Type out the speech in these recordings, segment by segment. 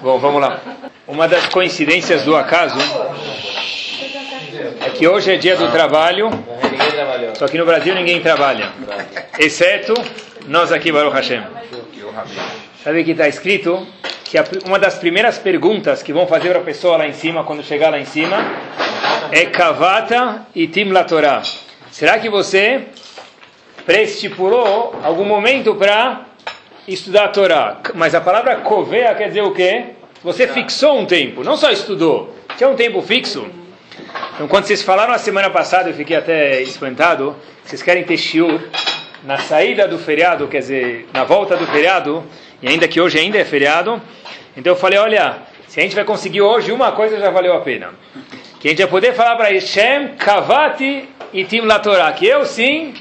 Bom, vamos lá. Uma das coincidências do acaso é que hoje é dia do trabalho, só que no Brasil ninguém trabalha, exceto nós aqui, Baruch Hashem. Sabe que está escrito que uma das primeiras perguntas que vão fazer para a pessoa lá em cima, quando chegar lá em cima, é Kavata e Tim Torah. Será que você prestipulou algum momento para estudar a Torá? Mas a palavra kovea quer dizer o quê? Você fixou um tempo, não só estudou, tinha um tempo fixo. Então, quando vocês falaram a semana passada, eu fiquei até espantado, vocês querem ter shiur na saída do feriado, quer dizer, na volta do feriado, e ainda que hoje ainda é feriado, então eu falei, olha, se a gente vai conseguir hoje, uma coisa já valeu a pena. Que a gente vai poder falar para Hashem, Kavati e Tim Latorá, que eu sim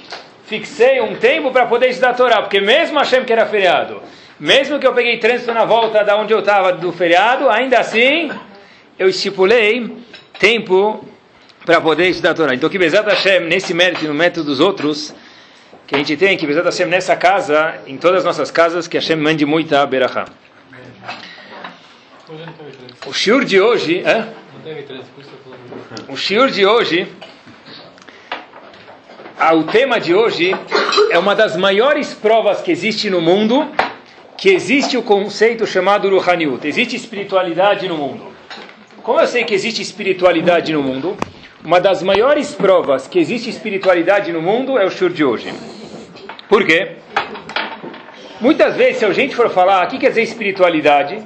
fixei um tempo para poder estudar a Torá, porque mesmo Hashem que era feriado, mesmo que eu peguei trânsito na volta da onde eu estava do feriado, ainda assim eu estipulei tempo para poder estudar a Torá. Então que Bezat Hashem, nesse mérito e no método dos outros, que a gente tem, que Bezat Hashem nessa casa, em todas as nossas casas, que Hashem mande muita berachá. O shiur de hoje, é? O shiur de hoje, o tema de hoje é uma das maiores provas que existe no mundo, que existe o conceito chamado Ruhaniut. Existe espiritualidade no mundo. Como eu sei que existe espiritualidade no mundo, uma das maiores provas que existe espiritualidade no mundo é o shiur de hoje. Por quê? Muitas vezes, se a gente for falar o que quer dizer espiritualidade,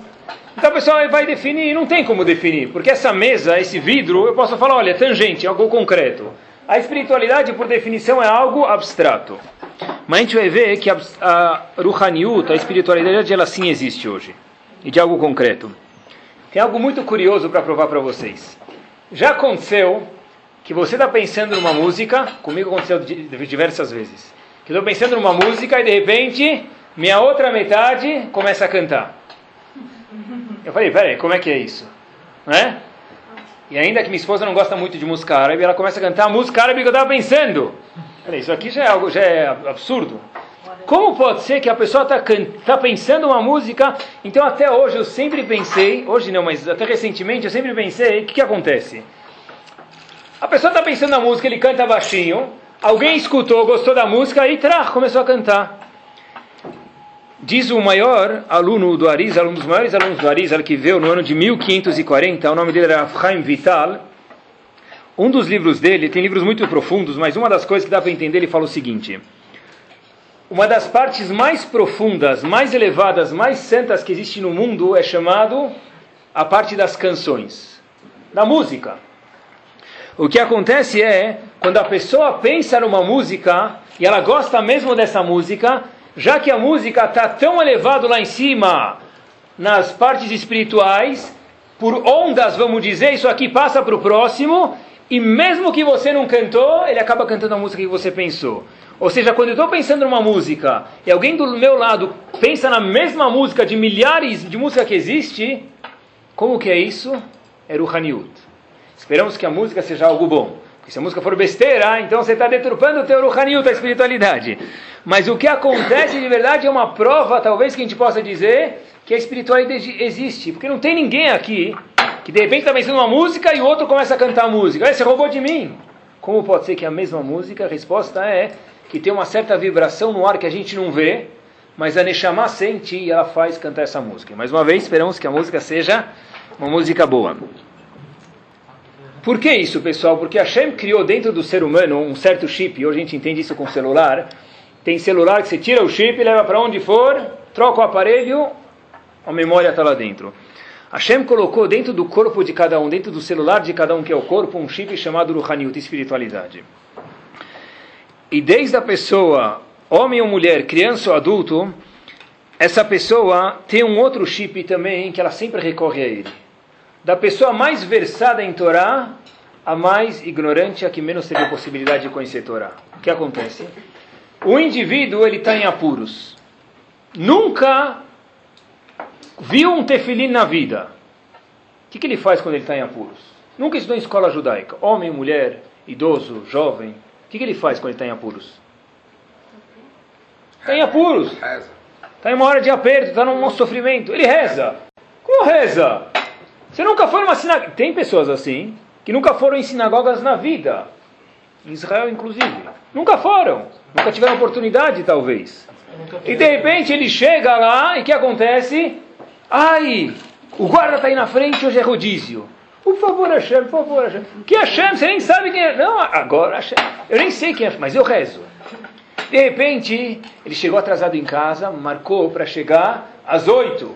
então a pessoa vai definir, não tem como definir, porque essa mesa, esse vidro, eu posso falar, olha, tangente, algo concreto. A espiritualidade, por definição, é algo abstrato. Mas a gente vai ver que a, a Ruhaniut, a espiritualidade, ela sim existe hoje. E de algo concreto. Tem algo muito curioso para provar para vocês. Já aconteceu que você está pensando numa música, comigo aconteceu diversas vezes, que estou pensando numa música e de repente minha outra metade começa a cantar. Eu falei, peraí, como é que é isso? Né? E ainda que minha esposa não gosta muito de música árabe, ela começa a cantar a música árabe que eu estava pensando. Peraí, isso aqui já é algo já é absurdo. Como pode ser que a pessoa está tá pensando uma música? Então até hoje eu sempre pensei, hoje não, mas até recentemente eu sempre pensei, o que, que acontece? A pessoa está pensando na música, ele canta baixinho, alguém escutou, gostou da música e trá, começou a cantar. Diz o maior aluno do Arizal, um dos maiores alunos do Arizal, que veio no ano de 1540, o nome dele era Chaim Vital. Um dos livros dele, tem livros muito profundos, mas uma das coisas que dá para entender, ele fala o seguinte: Uma das partes mais profundas, mais elevadas, mais santas que existe no mundo é chamado a parte das canções, da música. O que acontece é, quando a pessoa pensa numa música e ela gosta mesmo dessa música, já que a música está tão elevado lá em cima, nas partes espirituais, por ondas, vamos dizer, isso aqui passa para o próximo, e mesmo que você não cantou, ele acaba cantando a música que você pensou. Ou seja, quando eu estou pensando numa música e alguém do meu lado pensa na mesma música de milhares de músicas que existe, como que é isso? É Ruhaniut. Esperamos que a música seja algo bom. Se a música for besteira, então você está deturpando o teu Ruhaniut, a espiritualidade. Mas o que acontece de verdade é uma prova, talvez, que a gente possa dizer que a espiritualidade existe. Porque não tem ninguém aqui que de repente está pensando uma música e o outro começa a cantar a música. Você roubou de mim. Como pode ser que a mesma música, a resposta é que tem uma certa vibração no ar que a gente não vê, mas a Neshama sente e ela faz cantar essa música. Mais uma vez, esperamos que a música seja uma música boa. Por que isso, pessoal? Porque Hashem criou dentro do ser humano um certo chip, hoje a gente entende isso com celular, tem celular que você tira o chip, leva para onde for, troca o aparelho, a memória está lá dentro. Hashem colocou dentro do corpo de cada um, dentro do celular de cada um que é o corpo, um chip chamado Ruhaniut, espiritualidade. E desde a pessoa, homem ou mulher, criança ou adulto, essa pessoa tem um outro chip também que ela sempre recorre a ele. Da pessoa mais versada em Torá, a mais ignorante, a que menos teve a possibilidade de conhecer Torá. O que acontece? o indivíduo ele está em apuros. Nunca viu um tefilim na vida. O que, que ele faz quando ele está em apuros? Nunca estudou em escola judaica. Homem, mulher, idoso, jovem. O que, que ele faz quando ele está em apuros? Está em apuros. Está está em uma hora de aperto, está num sofrimento. Ele reza. Como reza? Você nunca foi numa sinagoga. Tem pessoas assim que nunca foram em sinagogas na vida. Em Israel, inclusive. Nunca foram. Nunca tiveram oportunidade, talvez. E de repente ele chega lá e o que acontece? Ai, o guarda está aí na frente, hoje é rodízio. Por favor, Hashem, por favor, Hashem. Que Hashem? Você nem sabe quem é. Não, agora Hashem. Eu nem sei quem é, mas eu rezo. De repente, ele chegou atrasado em casa, marcou para chegar às oito,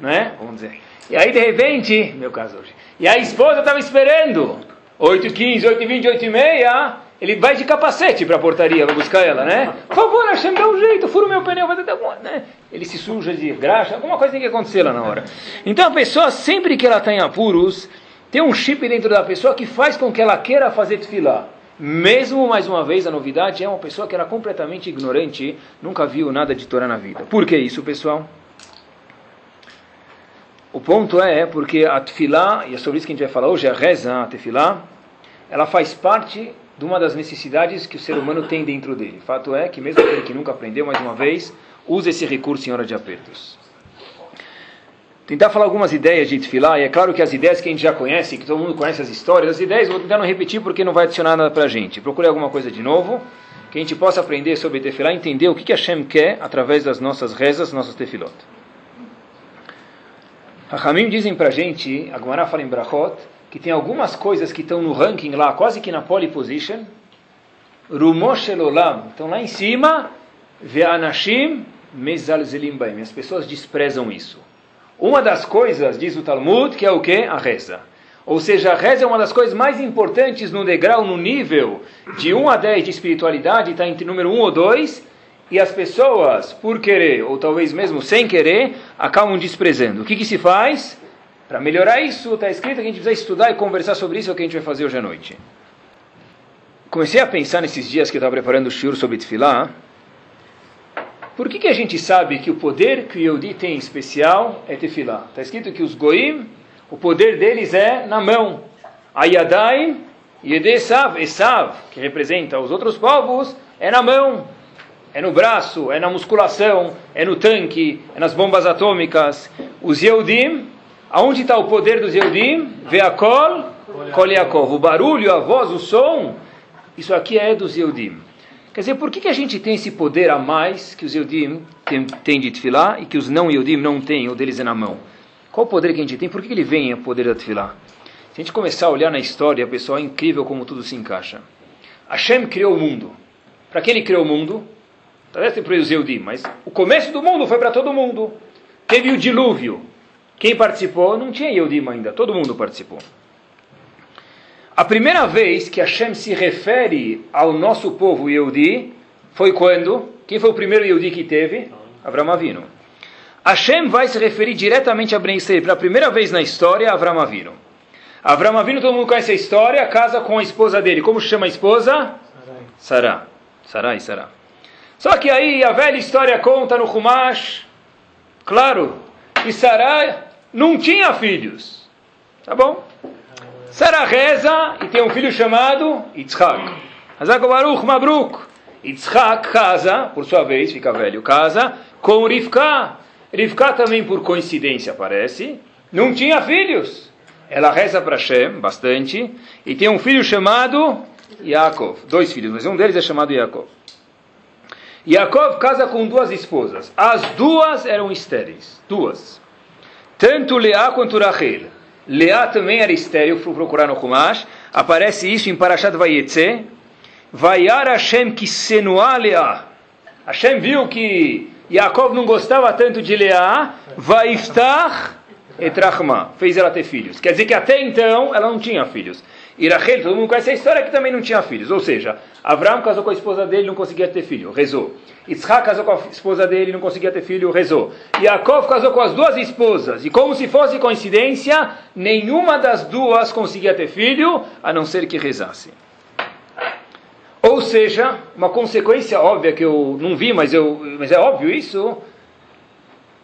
né? Vamos dizer. E aí, de repente, meu caso hoje, e a esposa estava esperando, 8h15, 8h20, 8h30, ele vai de capacete para a portaria para buscar ela, né? Por favor, Hashem, dá um jeito, fura o meu pneu, vai dar alguma, né? Ele se suja de graxa, alguma coisa tem que acontecer lá na hora. Então a pessoa, sempre que ela está em apuros, tem um chip dentro da pessoa que faz com que ela queira fazer tefilá. Mesmo, mais uma vez, a novidade é uma pessoa que era completamente ignorante, nunca viu nada de Torá na vida. Por que isso, pessoal? O ponto é porque a tefilá, e é sobre isso que a gente vai falar hoje, a reza, a tefilá, ela faz parte de uma das necessidades que o ser humano tem dentro dele. Fato é que mesmo aquele que nunca aprendeu, mais uma vez, usa esse recurso em hora de apertos tentar falar algumas ideias de Tfilá, e é claro que as ideias que a gente já conhece, que todo mundo conhece as histórias, as ideias, vou tentar não repetir porque não vai adicionar nada para a gente. Procure alguma coisa de novo, que a gente possa aprender sobre Tefilá, entender o que, que Hashem quer através das nossas rezas, nossas Tefilot. Rahamim dizem para a gente, a Gemara fala em Brachot, que tem algumas coisas que estão no ranking lá, quase que na pole position, Rumosh Elolam, estão lá em cima, Ve'anashim Mezalzelim Baim, as pessoas desprezam isso. Uma das coisas, diz o Talmud, que é o que? A reza. Ou seja, a reza é uma das coisas mais importantes no degrau, no nível de 1 a 10 de espiritualidade, está entre número 1 ou 2, e as pessoas, por querer, ou talvez mesmo sem querer, acabam desprezando. O que, que se faz? Para melhorar isso, está escrito que a gente precisa estudar e conversar sobre isso, é o que a gente vai fazer hoje à noite. Comecei a pensar nesses dias que eu estava preparando o shiur sobre Tfilah, por que, que a gente sabe que o poder que o Yehudi tem em especial é tefilá? Está escrito que os goim, o poder deles é na mão. Ayadaim, Yedesav, Esav, que representa os outros povos, é na mão, é no braço, é na musculação, é no tanque, é nas bombas atômicas. Os Yehudim, aonde está o poder dos Yehudim? Veakol, Kol Yaakov. O barulho, a voz, o som, isso aqui é dos Yehudim. Quer dizer, por que, que a gente tem esse poder a mais que os Eudim têm de Tfilá e que os não Eudim não têm, ou deles é na mão? Qual o poder que a gente tem? Por que, que ele vem o poder da Tfilá? Se a gente começar a olhar na história, pessoal, é incrível como tudo se encaixa. Hashem criou o mundo. Para quem ele criou o mundo? Talvez para os Eudim, mas o começo do mundo foi para todo mundo. Teve o dilúvio. Quem participou? Não tinha Eudim ainda, todo mundo participou. A primeira vez que Hashem se refere ao nosso povo Yehudi foi quando? Quem foi o primeiro Yehudi que teve? Avram Avinu. Hashem vai se referir diretamente a Ben Israel pela primeira vez na história a Avram Avinu. Avram Avinu, todo mundo conhece a história, casa com a esposa dele. Como chama a esposa? Sará e Sará. Só que aí a velha história conta no Humash, claro, que Sará não tinha filhos. Tá bom? Sara reza e tem um filho chamado Yitzhak. Hazak Baruch Mabruk. Yitzhak casa, por sua vez, fica velho, casa com Rivka. Rivka também, por coincidência, parece, não tinha filhos. Ela reza para Hashem bastante e tem um filho chamado Yaakov. Dois filhos, mas um deles é chamado Yaakov. Yaakov casa com duas esposas. As duas eram estéreis. Duas. Tanto Leá quanto Rachel. Leá também era estéreo, fui procurar no Humash. Aparece isso em Parashat Vayetze. Vayar Hashem que senua Leá. Hashem viu que Yaakov não gostava tanto de Leá. Vaiftar et Rachma. Fez ela ter filhos. Quer dizer que até então ela não tinha filhos. E Rachel, todo mundo conhece a história que também não tinha filhos. Ou seja, Abraão casou com a esposa dele não conseguia ter filho, rezou. Isaac casou com a esposa dele não conseguia ter filho, rezou. Yaakov casou com as duas esposas e como se fosse coincidência, nenhuma das duas conseguia ter filho, a não ser que rezasse. Ou seja, uma consequência óbvia que eu não vi, mas, eu, mas é óbvio isso.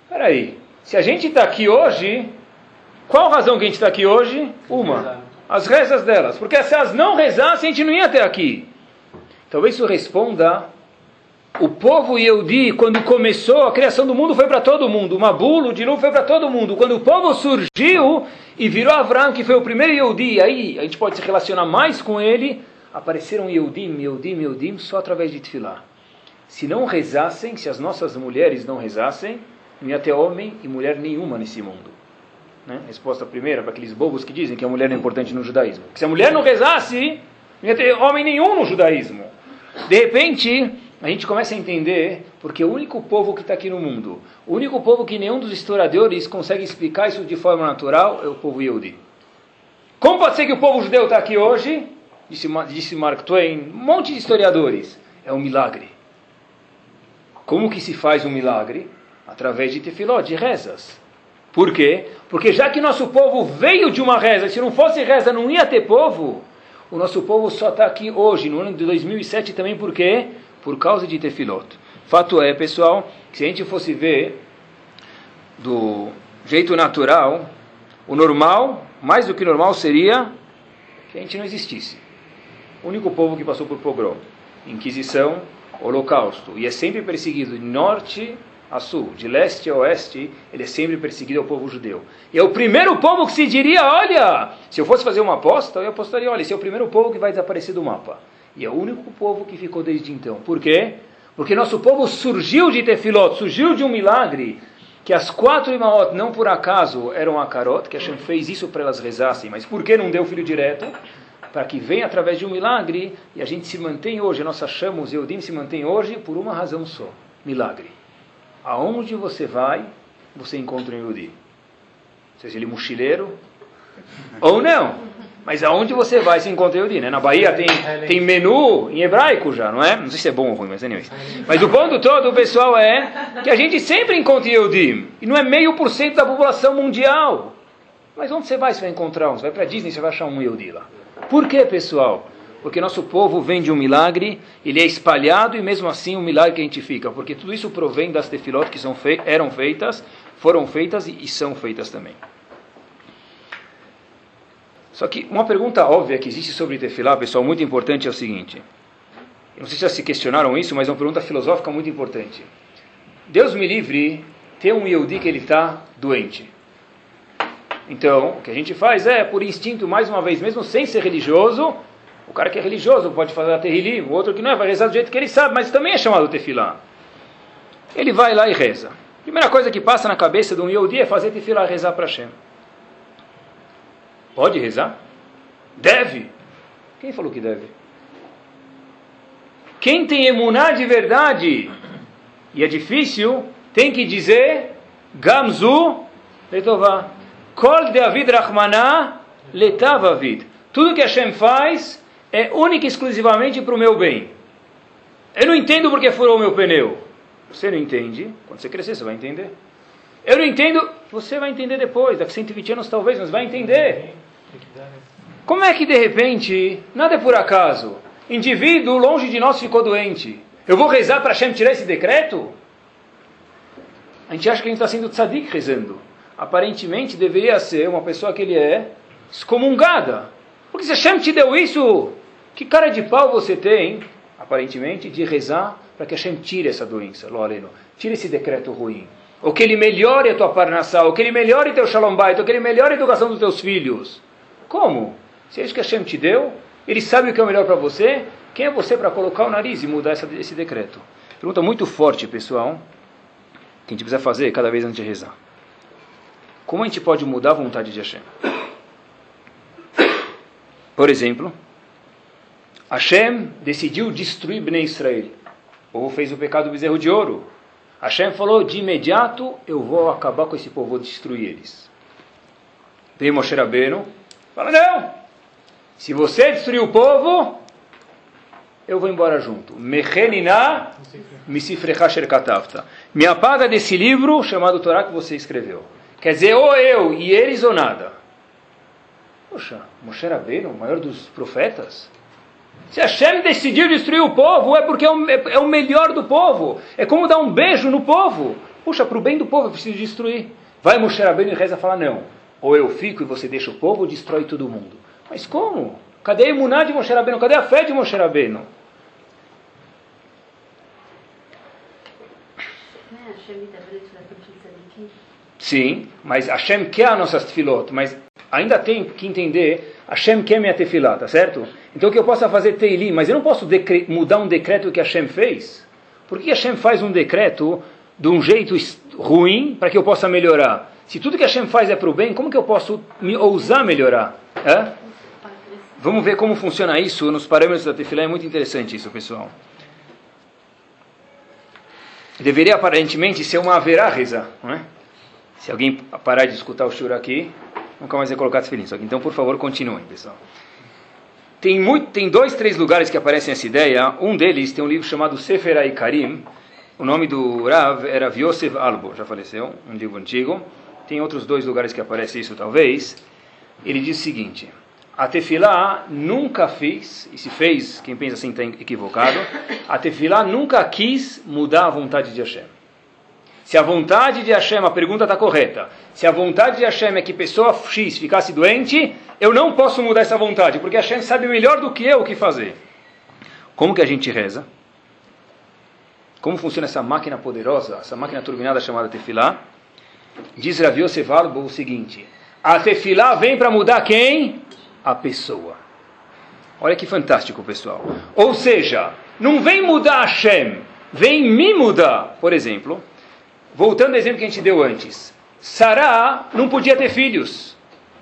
Espera aí, se a gente está aqui hoje, qual a razão que a gente está aqui hoje? Uma as rezas delas. Porque se elas não rezassem, a gente não ia até aqui. Talvez isso responda o povo Yehudi, quando começou, a criação do mundo foi para todo mundo. O Mabulo, o Dilu foi para todo mundo. Quando o povo surgiu e virou Avram, que foi o primeiro Yehudi, aí a gente pode se relacionar mais com ele, apareceram Yehudim, Yehudim, Yehudim, só através de Tfilah. Se não rezassem, se as nossas mulheres não rezassem, não ia ter homem e mulher nenhuma nesse mundo. Né? Resposta primeira para aqueles bobos que dizem que a mulher é importante no judaísmo. Que se a mulher não rezasse, não ia ter homem nenhum no judaísmo. De repente, a gente começa a entender porque o único povo que está aqui no mundo, o único povo que nenhum dos historiadores consegue explicar isso de forma natural é o povo Yehudi. Como pode ser que o povo judeu está aqui hoje? Disse, disse Mark Twain, um monte de historiadores. É um milagre. Como que se faz um milagre? Através de tefiló, de rezas. Por quê? Porque já que nosso povo veio de uma reza, se não fosse reza não ia ter povo, o nosso povo só está aqui hoje, no ano de 2007 também, por quê? por causa de tefilot. Fato é, pessoal, que se a gente fosse ver do jeito natural, o normal, mais do que normal, seria que a gente não existisse. O único povo que passou por pogrom, inquisição, holocausto, e é sempre perseguido de norte a sul, de leste a oeste, ele é sempre perseguido ao povo judeu. E é o primeiro povo que se diria, olha, se eu fosse fazer uma aposta, eu apostaria, olha, esse é o primeiro povo que vai desaparecer do mapa. E é o único povo que ficou desde então. Por quê? Porque nosso povo surgiu de Tefilot, surgiu de um milagre, que as quatro Imaot, não por acaso, eram a Karot, que Hashem fez isso para elas rezassem, mas por que não deu filho direto? Para que venha através de um milagre, e a gente se mantém hoje, a nossa chama, os Eudim se mantém hoje por uma razão só, milagre. Aonde você vai, você encontra um Yehudi. Seja ele mochileiro, ou não. Mas aonde você vai se encontra Yehudi, né? Na Bahia tem, tem menu em hebraico já, não é? Não sei se é bom ou ruim, mas anyways. Mas o ponto todo, pessoal, é que a gente sempre encontra Yehudi. E não é meio por cento da população mundial. Mas onde você vai, você vai encontrar um? Você vai para Disney, você vai achar um Yehudi lá. Por quê, pessoal? Porque nosso povo vem de um milagre, ele é espalhado e mesmo assim um milagre que a gente fica. Porque tudo isso provém das tefilot que são eram feitas, foram feitas e, e são feitas também. Só que uma pergunta óbvia que existe sobre Tefilá, pessoal, muito importante é o seguinte. Eu não sei se já se questionaram isso, mas é uma pergunta filosófica muito importante. Deus me livre ter um Yehudi que ele está doente. Então, o que a gente faz é, por instinto, mais uma vez, mesmo sem ser religioso, o cara que é religioso pode fazer a terrili, o outro que não é, vai rezar do jeito que ele sabe, mas também é chamado tefilá. Ele vai lá e reza. Primeira coisa que passa na cabeça de um Yehudi é fazer tefilá, rezar para Hashem. Pode rezar? Deve. Quem falou que deve? Quem tem emuná de verdade e é difícil, tem que dizer Gamzu letová. Kol David Rahmaná letavavid. Tudo que Hashem faz é única e exclusivamente para o meu bem. Eu não entendo porque furou o meu pneu. Você não entende? Quando você crescer, você vai entender. Eu não entendo, você vai entender depois, daqui a 120 anos talvez, mas vai entender. Como é que de repente, nada é por acaso, indivíduo longe de nós ficou doente? Eu vou rezar para Hashem tirar esse decreto? A gente acha que a gente está sendo tzadik rezando. Aparentemente deveria ser uma pessoa que ele é excomungada. Porque se Hashem te deu isso, que cara de pau você tem, aparentemente, de rezar para que Hashem tire essa doença, Loreno, tire esse decreto ruim. Ou que ele melhore a tua parnassá, ou que ele melhore teu shalom bait, ou que ele melhore a educação dos teus filhos. Como? Se é isso que Hashem te deu, ele sabe o que é o melhor para você, quem é você para colocar o nariz e mudar essa, esse decreto? Pergunta muito forte, pessoal, que a gente precisa fazer cada vez antes de rezar. Como a gente pode mudar a vontade de Hashem? Por exemplo, Hashem decidiu destruir Bnei Israel. O povo fez o pecado do bezerro de ouro. Hashem falou, de imediato eu vou acabar com esse povo, vou destruir eles. Veio Moshe Rabbeinu, fala, não, se você destruir o povo, eu vou embora junto. Mechenina misifrecha sherkatavta. Me apaga desse livro chamado Torá que você escreveu. Quer dizer, ou eu e eles ou nada. Poxa, Moshe Rabbeinu, o maior dos profetas, se Hashem decidiu destruir o povo, é porque é o, é, é o melhor do povo. É como dar um beijo no povo. Puxa, para o bem do povo eu preciso destruir. Vai Moshe Rabbeinu e reza e fala, não. Ou eu fico e você deixa o povo, ou destrói todo mundo. Mas como? Cadê a imuná de Moshe Rabbeinu? Cadê a fé de Moshe Rabbeinu? Sim, mas Hashem quer as nossas tefilot, mas ainda tem que entender, Hashem quer minha tefilá, tá certo? Então que eu possa fazer teilim, mas eu não posso mudar um decreto que Hashem fez. Por que Hashem faz um decreto de um jeito ruim para que eu possa melhorar? Se tudo que Hashem faz é para o bem, como que eu posso me ousar melhorar? Vamos ver como funciona isso nos parâmetros da tefilá, é muito interessante isso, pessoal. Deveria aparentemente ser uma haverá reza, não é? Se alguém parar de escutar o shur aqui, nunca mais vai colocar tefilim. Então, por favor, continuem, pessoal. Tem, muito, tem dois, três lugares que aparecem essa ideia. Um deles tem um livro chamado Sefer Karim. O nome do Rav era Yosef Albo, já faleceu, um livro antigo. Tem outros dois lugares que aparece isso, talvez. Ele diz o seguinte: A tefilá nunca fez, e se fez, quem pensa assim está equivocado, a tefilá nunca quis mudar a vontade de Hashem. Se a vontade de Hashem, a pergunta está correta, se a vontade de Hashem é que pessoa X ficasse doente, eu não posso mudar essa vontade, porque Hashem sabe melhor do que eu o que fazer. Como que a gente reza? Como funciona essa máquina poderosa, essa máquina turbinada chamada Tefilá? Diz Rav Yosef o seguinte, a Tefilá vem para mudar quem? A pessoa. Olha que fantástico, pessoal. Ou seja, não vem mudar Hashem, vem me mudar. Por exemplo, voltando ao exemplo que a gente deu antes, Sará não podia ter filhos.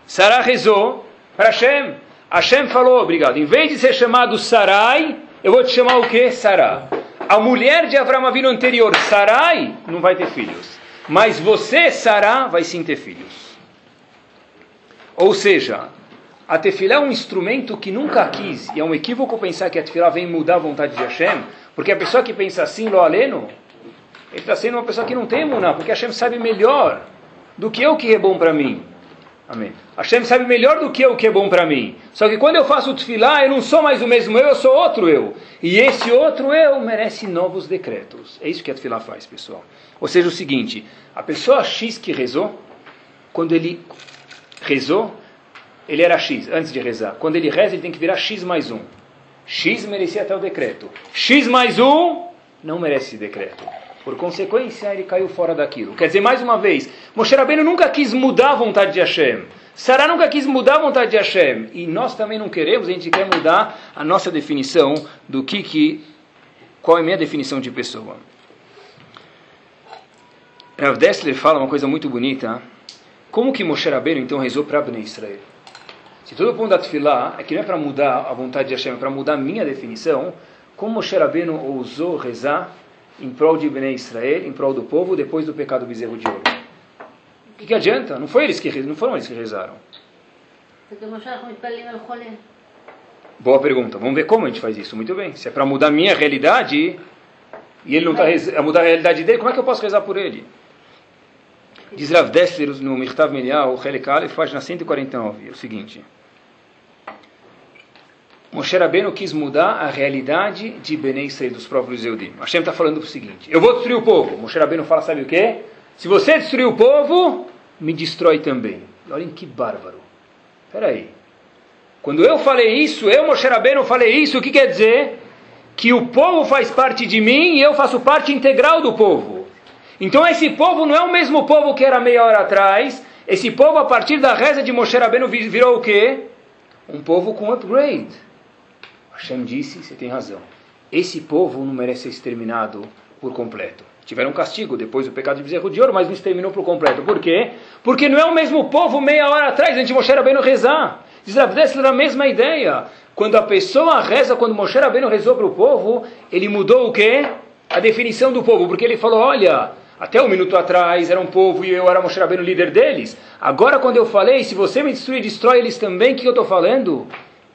Sará rezou para Hashem. Hashem falou, obrigado, em vez de ser chamado Sarai, eu vou te chamar o que? Sará. A mulher de Abraão Avino anterior, Sarai, não vai ter filhos. Mas você, Sará, vai sim ter filhos. Ou seja, a tefilá é um instrumento que nunca quis, e é um equívoco pensar que a tefilá vem mudar a vontade de Hashem, porque a pessoa que pensa assim, lo aleno, ele está sendo uma pessoa que não tem emuná, porque Hashem sabe melhor do que eu que é bom para mim. Amém. Hashem sabe melhor do que eu o que é bom para mim. Só que quando eu faço o tefilá, eu não sou mais o mesmo eu, eu sou outro eu. E esse outro eu merece novos decretos. É isso que a tefilá faz, pessoal. Ou seja, o seguinte, a pessoa X que rezou, quando ele rezou, ele era X, antes de rezar. Quando ele reza, ele tem que virar X mais um. X merecia até o decreto. X mais um não merece decreto. Por consequência, ele caiu fora daquilo. Quer dizer, mais uma vez, Moshe Rabbeinu nunca quis mudar a vontade de Hashem. Sarah nunca quis mudar a vontade de Hashem. E nós também não queremos, a gente quer mudar a nossa definição do que, que qual é a minha definição de pessoa. Rav Dessler fala uma coisa muito bonita. Como que Moshe Rabbeinu então rezou para Abnei Israel? Se todo o ponto é que não é para mudar a vontade de Hashem, é para mudar a minha definição, como Moshe Rabbeinu ousou rezar em prol de Bnei Israel, em prol do povo, depois do pecado do bezerro de ouro. O que, que adianta? Não, foi eles que, não foram eles que rezaram. Boa pergunta. Vamos ver como a gente faz isso. Muito bem. Se é para mudar a minha realidade e ele não está a mudar a realidade dele, como é que eu posso rezar por ele? Diz Rav Dessler no Mirtav Melial, Aleph, página 149, é o seguinte. Moshe Rabbeinu quis mudar a realidade de Benei Israel, dos próprios Eudim. Hashem está falando o seguinte, eu vou destruir o povo. Moshe Rabbeinu fala, sabe o quê? Se você destruir o povo, me destrói também. Olhem que bárbaro. Espera aí. Quando eu falei isso, eu, Moshe Rabbeinu, falei isso, o que quer dizer? Que o povo faz parte de mim e eu faço parte integral do povo. Então esse povo não é o mesmo povo que era meia hora atrás. Esse povo, a partir da reza de Moshe Rabbeinu, virou o quê? Um povo com upgrade. Hashem disse, você tem razão. Esse povo não merece ser exterminado por completo. Tiveram castigo depois do pecado de bezerro de ouro, mas não exterminou por completo. Por quê? Porque não é o mesmo povo meia hora atrás, a gente Moshe Rabbeinu rezar. Diz Abdesler a mesma ideia. Quando a pessoa reza, quando Moshe Rabbeinu rezou para o povo, ele mudou o quê? A definição do povo, porque ele falou, olha, até um minuto atrás era um povo e eu era Moshe Rabbeinu líder deles. Agora quando eu falei, se você me destruir, destrói eles também, o que eu estou falando?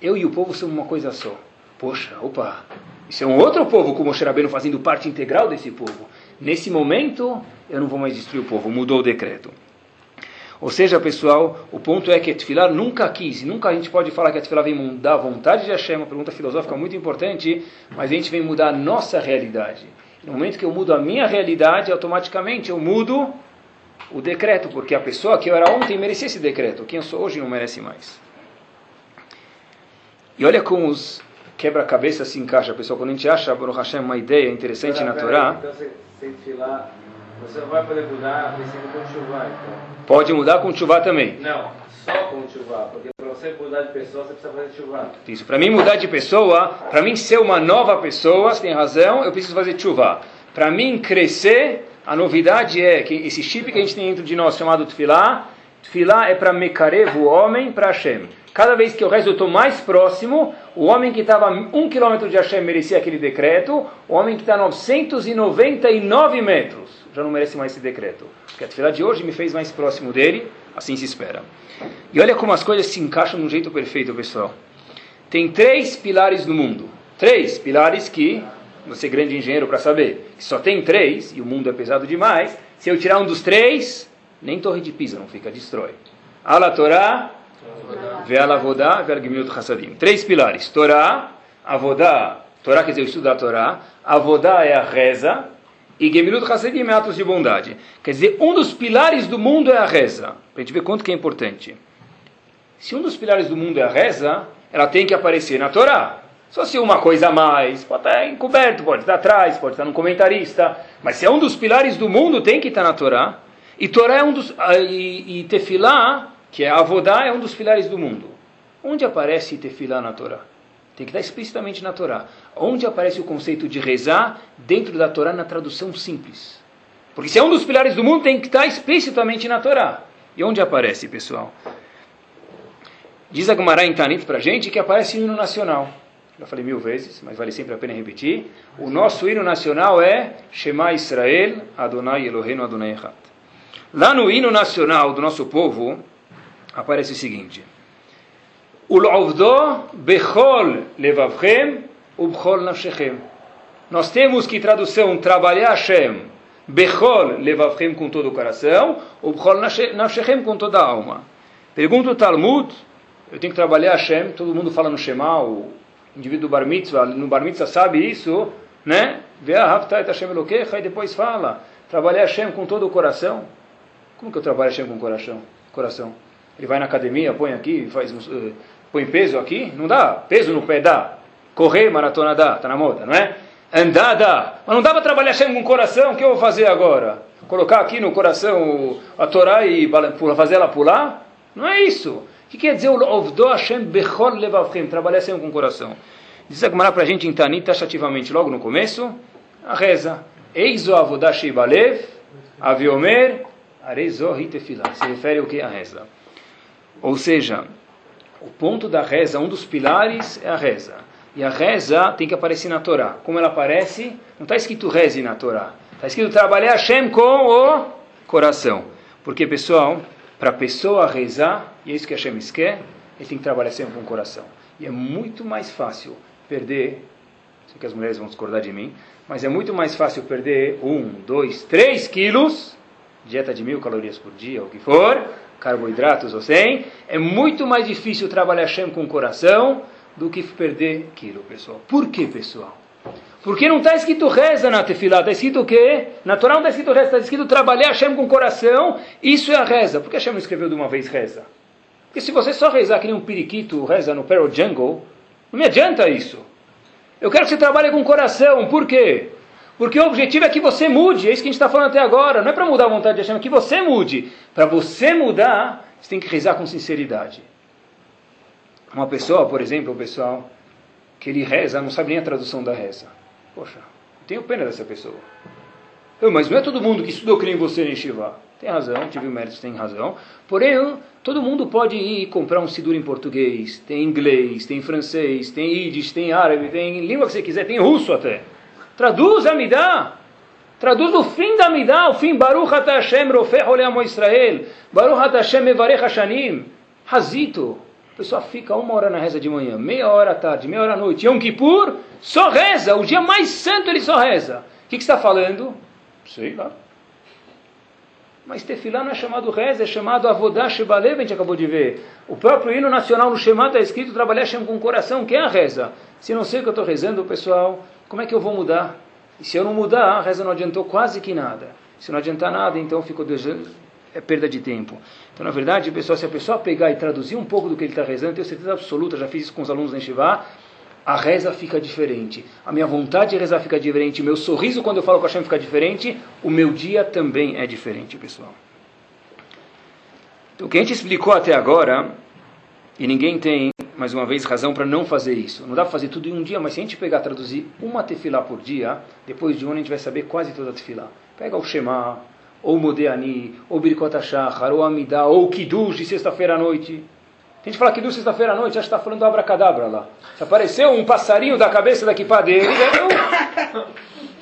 Eu e o povo somos uma coisa só. Poxa, opa, isso é um outro povo com Moshe Rabbeinu fazendo parte integral desse povo. Nesse momento, eu não vou mais destruir o povo, mudou o decreto. Ou seja, pessoal, o ponto é que Tfilah nunca quis, nunca a gente pode falar que a Tfilah vem mudar a vontade de Hashem, uma pergunta filosófica muito importante, mas a gente vem mudar a nossa realidade. No momento que eu mudo a minha realidade, automaticamente eu mudo o decreto, porque a pessoa que eu era ontem merecia esse decreto, quem eu sou hoje não merece mais. E olha como os quebra-cabeça se encaixa, pessoal. Quando a gente acha, Baruch Hashem, uma ideia interessante na Torá. Então, sem filar, Você não vai poder mudar princípio com chuva, então. Pode mudar com chuva também. Não, só com chuva, porque para você mudar de pessoa você precisa fazer chuva. Isso. Para mim mudar de pessoa, para mim ser uma nova pessoa, você tem razão, eu preciso fazer chuva. Para mim crescer, a novidade é que esse chip que a gente tem dentro de nós chamado Tfilá, Tfilá é para Mekarev, o homem, para Hashem. Cada vez que eu rezo, eu estou mais próximo. O homem que estava um quilômetro de Hashem merecia aquele decreto. O homem que está 999 metros já não merece mais esse decreto. Porque a tefilá de hoje me fez mais próximo dele. Assim se espera. E olha como as coisas se encaixam de um jeito perfeito, pessoal. Tem três pilares no mundo. Três pilares que, você é grande engenheiro para saber, só tem três, e o mundo é pesado demais. Se eu tirar um dos três, nem torre de Pisa não fica, destrói. Ala Torá, Ve'al Avodá, Ve'al Gemilut Hassadim. Três pilares. Torá, Avodá, Torá quer dizer o estudo da Torá, Avodá é a reza, e Gemilut Hassadim é atos de bondade. Quer dizer, um dos pilares do mundo é a reza. Para a gente ver quanto que é importante. Se um dos pilares do mundo é a reza, ela tem que aparecer na Torá. Só se uma coisa a mais, pode estar encoberto, pode estar atrás, pode estar no comentarista, mas se é um dos pilares do mundo, tem que estar na Torá. E Torá é um dos. E, e Tefilá que é Avodá, é um dos pilares do mundo. Onde aparece tefilá na Torá? Tem que estar explicitamente na Torá. Onde aparece o conceito de rezar dentro da Torá na tradução simples? Porque se é um dos pilares do mundo, tem que estar explicitamente na Torá. E onde aparece, pessoal? Diz a em Tanit para a gente que aparece o hino nacional. Já falei mil vezes, mas vale sempre a pena repetir. O nosso hino nacional é Shema Israel, Adonai Eloheinu Adonai Echad. Lá no hino nacional do nosso povo, aparece o seguinte: Ul'ovdo bechol levavchem ubchol nafshechem. Nós temos que tradução trabalhar Hashem bechol levavchem com todo o coração, ubchol nafshechem com toda a alma. Pergunta o Talmud, eu tenho que trabalhar Hashem, todo mundo fala no Shema, o indivíduo do Bar Mitzvah, no Bar Mitzvah sabe isso, né? Ve'ahavta et Hashem e depois fala, trabalhar Hashem com todo o coração. Como que eu trabalho Hashem com o coração? coração? Ele vai na academia, põe aqui, faz, uh, põe peso aqui, não dá. Peso no pé dá. Correr, maratona dá, está na moda, não é? Andar dá. Mas não dá para trabalhar sempre com o coração, o que eu vou fazer agora? Colocar aqui no coração a Torá e fazer ela pular? Não é isso. O que quer dizer o Ovdo Hashem Bechol Levavchem? Trabalhar sempre com o coração. Diz a Gemara para a gente em Tanit, taxativamente, logo no começo, a reza. Eizo Avodashi Balev, Aviomer, Arezo Hitefila. Se refere ao que? A reza. Ou seja, o ponto da reza, um dos pilares é a reza. E a reza tem que aparecer na Torá. Como ela aparece? Não está escrito reze na Torá. Está escrito trabalhar Hashem com o coração. Porque, pessoal, para a pessoa rezar, e é isso que Hashem quer, ele tem que trabalhar sempre com o coração. E é muito mais fácil perder, sei que as mulheres vão discordar de mim, mas é muito mais fácil perder um, dois, três quilos, dieta de mil calorias por dia, ou o que for, carboidratos ou sem, é muito mais difícil trabalhar Hashem com o coração do que perder quilo, pessoal. Por que, pessoal? Porque não está escrito reza na tefilá, está escrito o quê? Na Torá não está escrito reza, está escrito trabalhar Hashem com o coração, isso é a reza. Por que Hashem escreveu de uma vez reza? Porque se você só rezar que nem um periquito reza no Pearl Jungle, não me adianta isso. Eu quero que você trabalhe com o coração, por quê? Porque o objetivo é que você mude, é isso que a gente está falando até agora. Não é para mudar a vontade de Hashem, é que você mude. Para você mudar, você tem que rezar com sinceridade. Uma pessoa, por exemplo, o pessoal, que ele reza, não sabe nem a tradução da reza. Poxa, tenho pena dessa pessoa. Eu, mas não é todo mundo que estudou que nem você em Shiva. Tem razão, tive méritos, tem razão. Porém, todo mundo pode ir comprar um Sidur em português, tem inglês, tem francês, tem Yiddish, tem árabe, tem língua que você quiser, tem russo até. Traduz a Midah. Traduz o fim da Midah, o fim Baruch Ata Hashem Rofeh Oleamo Israel. Baruch Ata Hashem Mevarech Hashanim. Hazito. A pessoa fica uma hora na reza de manhã, meia hora à tarde, meia hora à noite. Yom Kippur só reza. O dia mais santo ele só reza. O que, que está falando? Sei lá. Mas Tefilá não é chamado reza, é chamado Avodah Shebalev, a gente acabou de ver. O próprio hino nacional no Shema está escrito trabalhar Hashem com o coração. Quem é a reza? Se não sei o que eu estou rezando, pessoal, como é que eu vou mudar? E se eu não mudar, a reza não adiantou quase que nada. Se não adiantar nada, então ficou é perda de tempo. Então, na verdade, pessoal, se a pessoa pegar e traduzir um pouco do que ele está rezando, tenho certeza absoluta, já fiz isso com os alunos da Enchivá, a reza fica diferente, a minha vontade de rezar fica diferente, meu sorriso quando eu falo com a Hashem fica diferente, o meu dia também é diferente, pessoal. Então, o que a gente explicou até agora, e ninguém tem, mais uma vez, razão para não fazer isso. Não dá para fazer tudo em um dia, mas se a gente pegar traduzir uma tefilá por dia, depois de um ano a gente vai saber quase toda a tefilá. Pega o Shema, ou o Modeani, ou Birkot HaShachar, ou Amidah, ou o Kiddush de sexta-feira à noite. A gente fala que do sexta-feira à noite, já está falando do abracadabra lá. Se apareceu um passarinho da cabeça da equipa dele,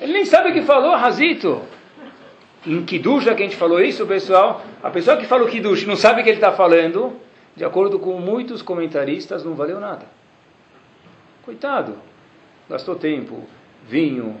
ele nem sabe o que falou, Razito. Em Kiddush, já que a gente falou isso, pessoal, a pessoa que fala o Kiddush não sabe o que ele está falando, de acordo com muitos comentaristas, não valeu nada. Coitado, gastou tempo, vinho,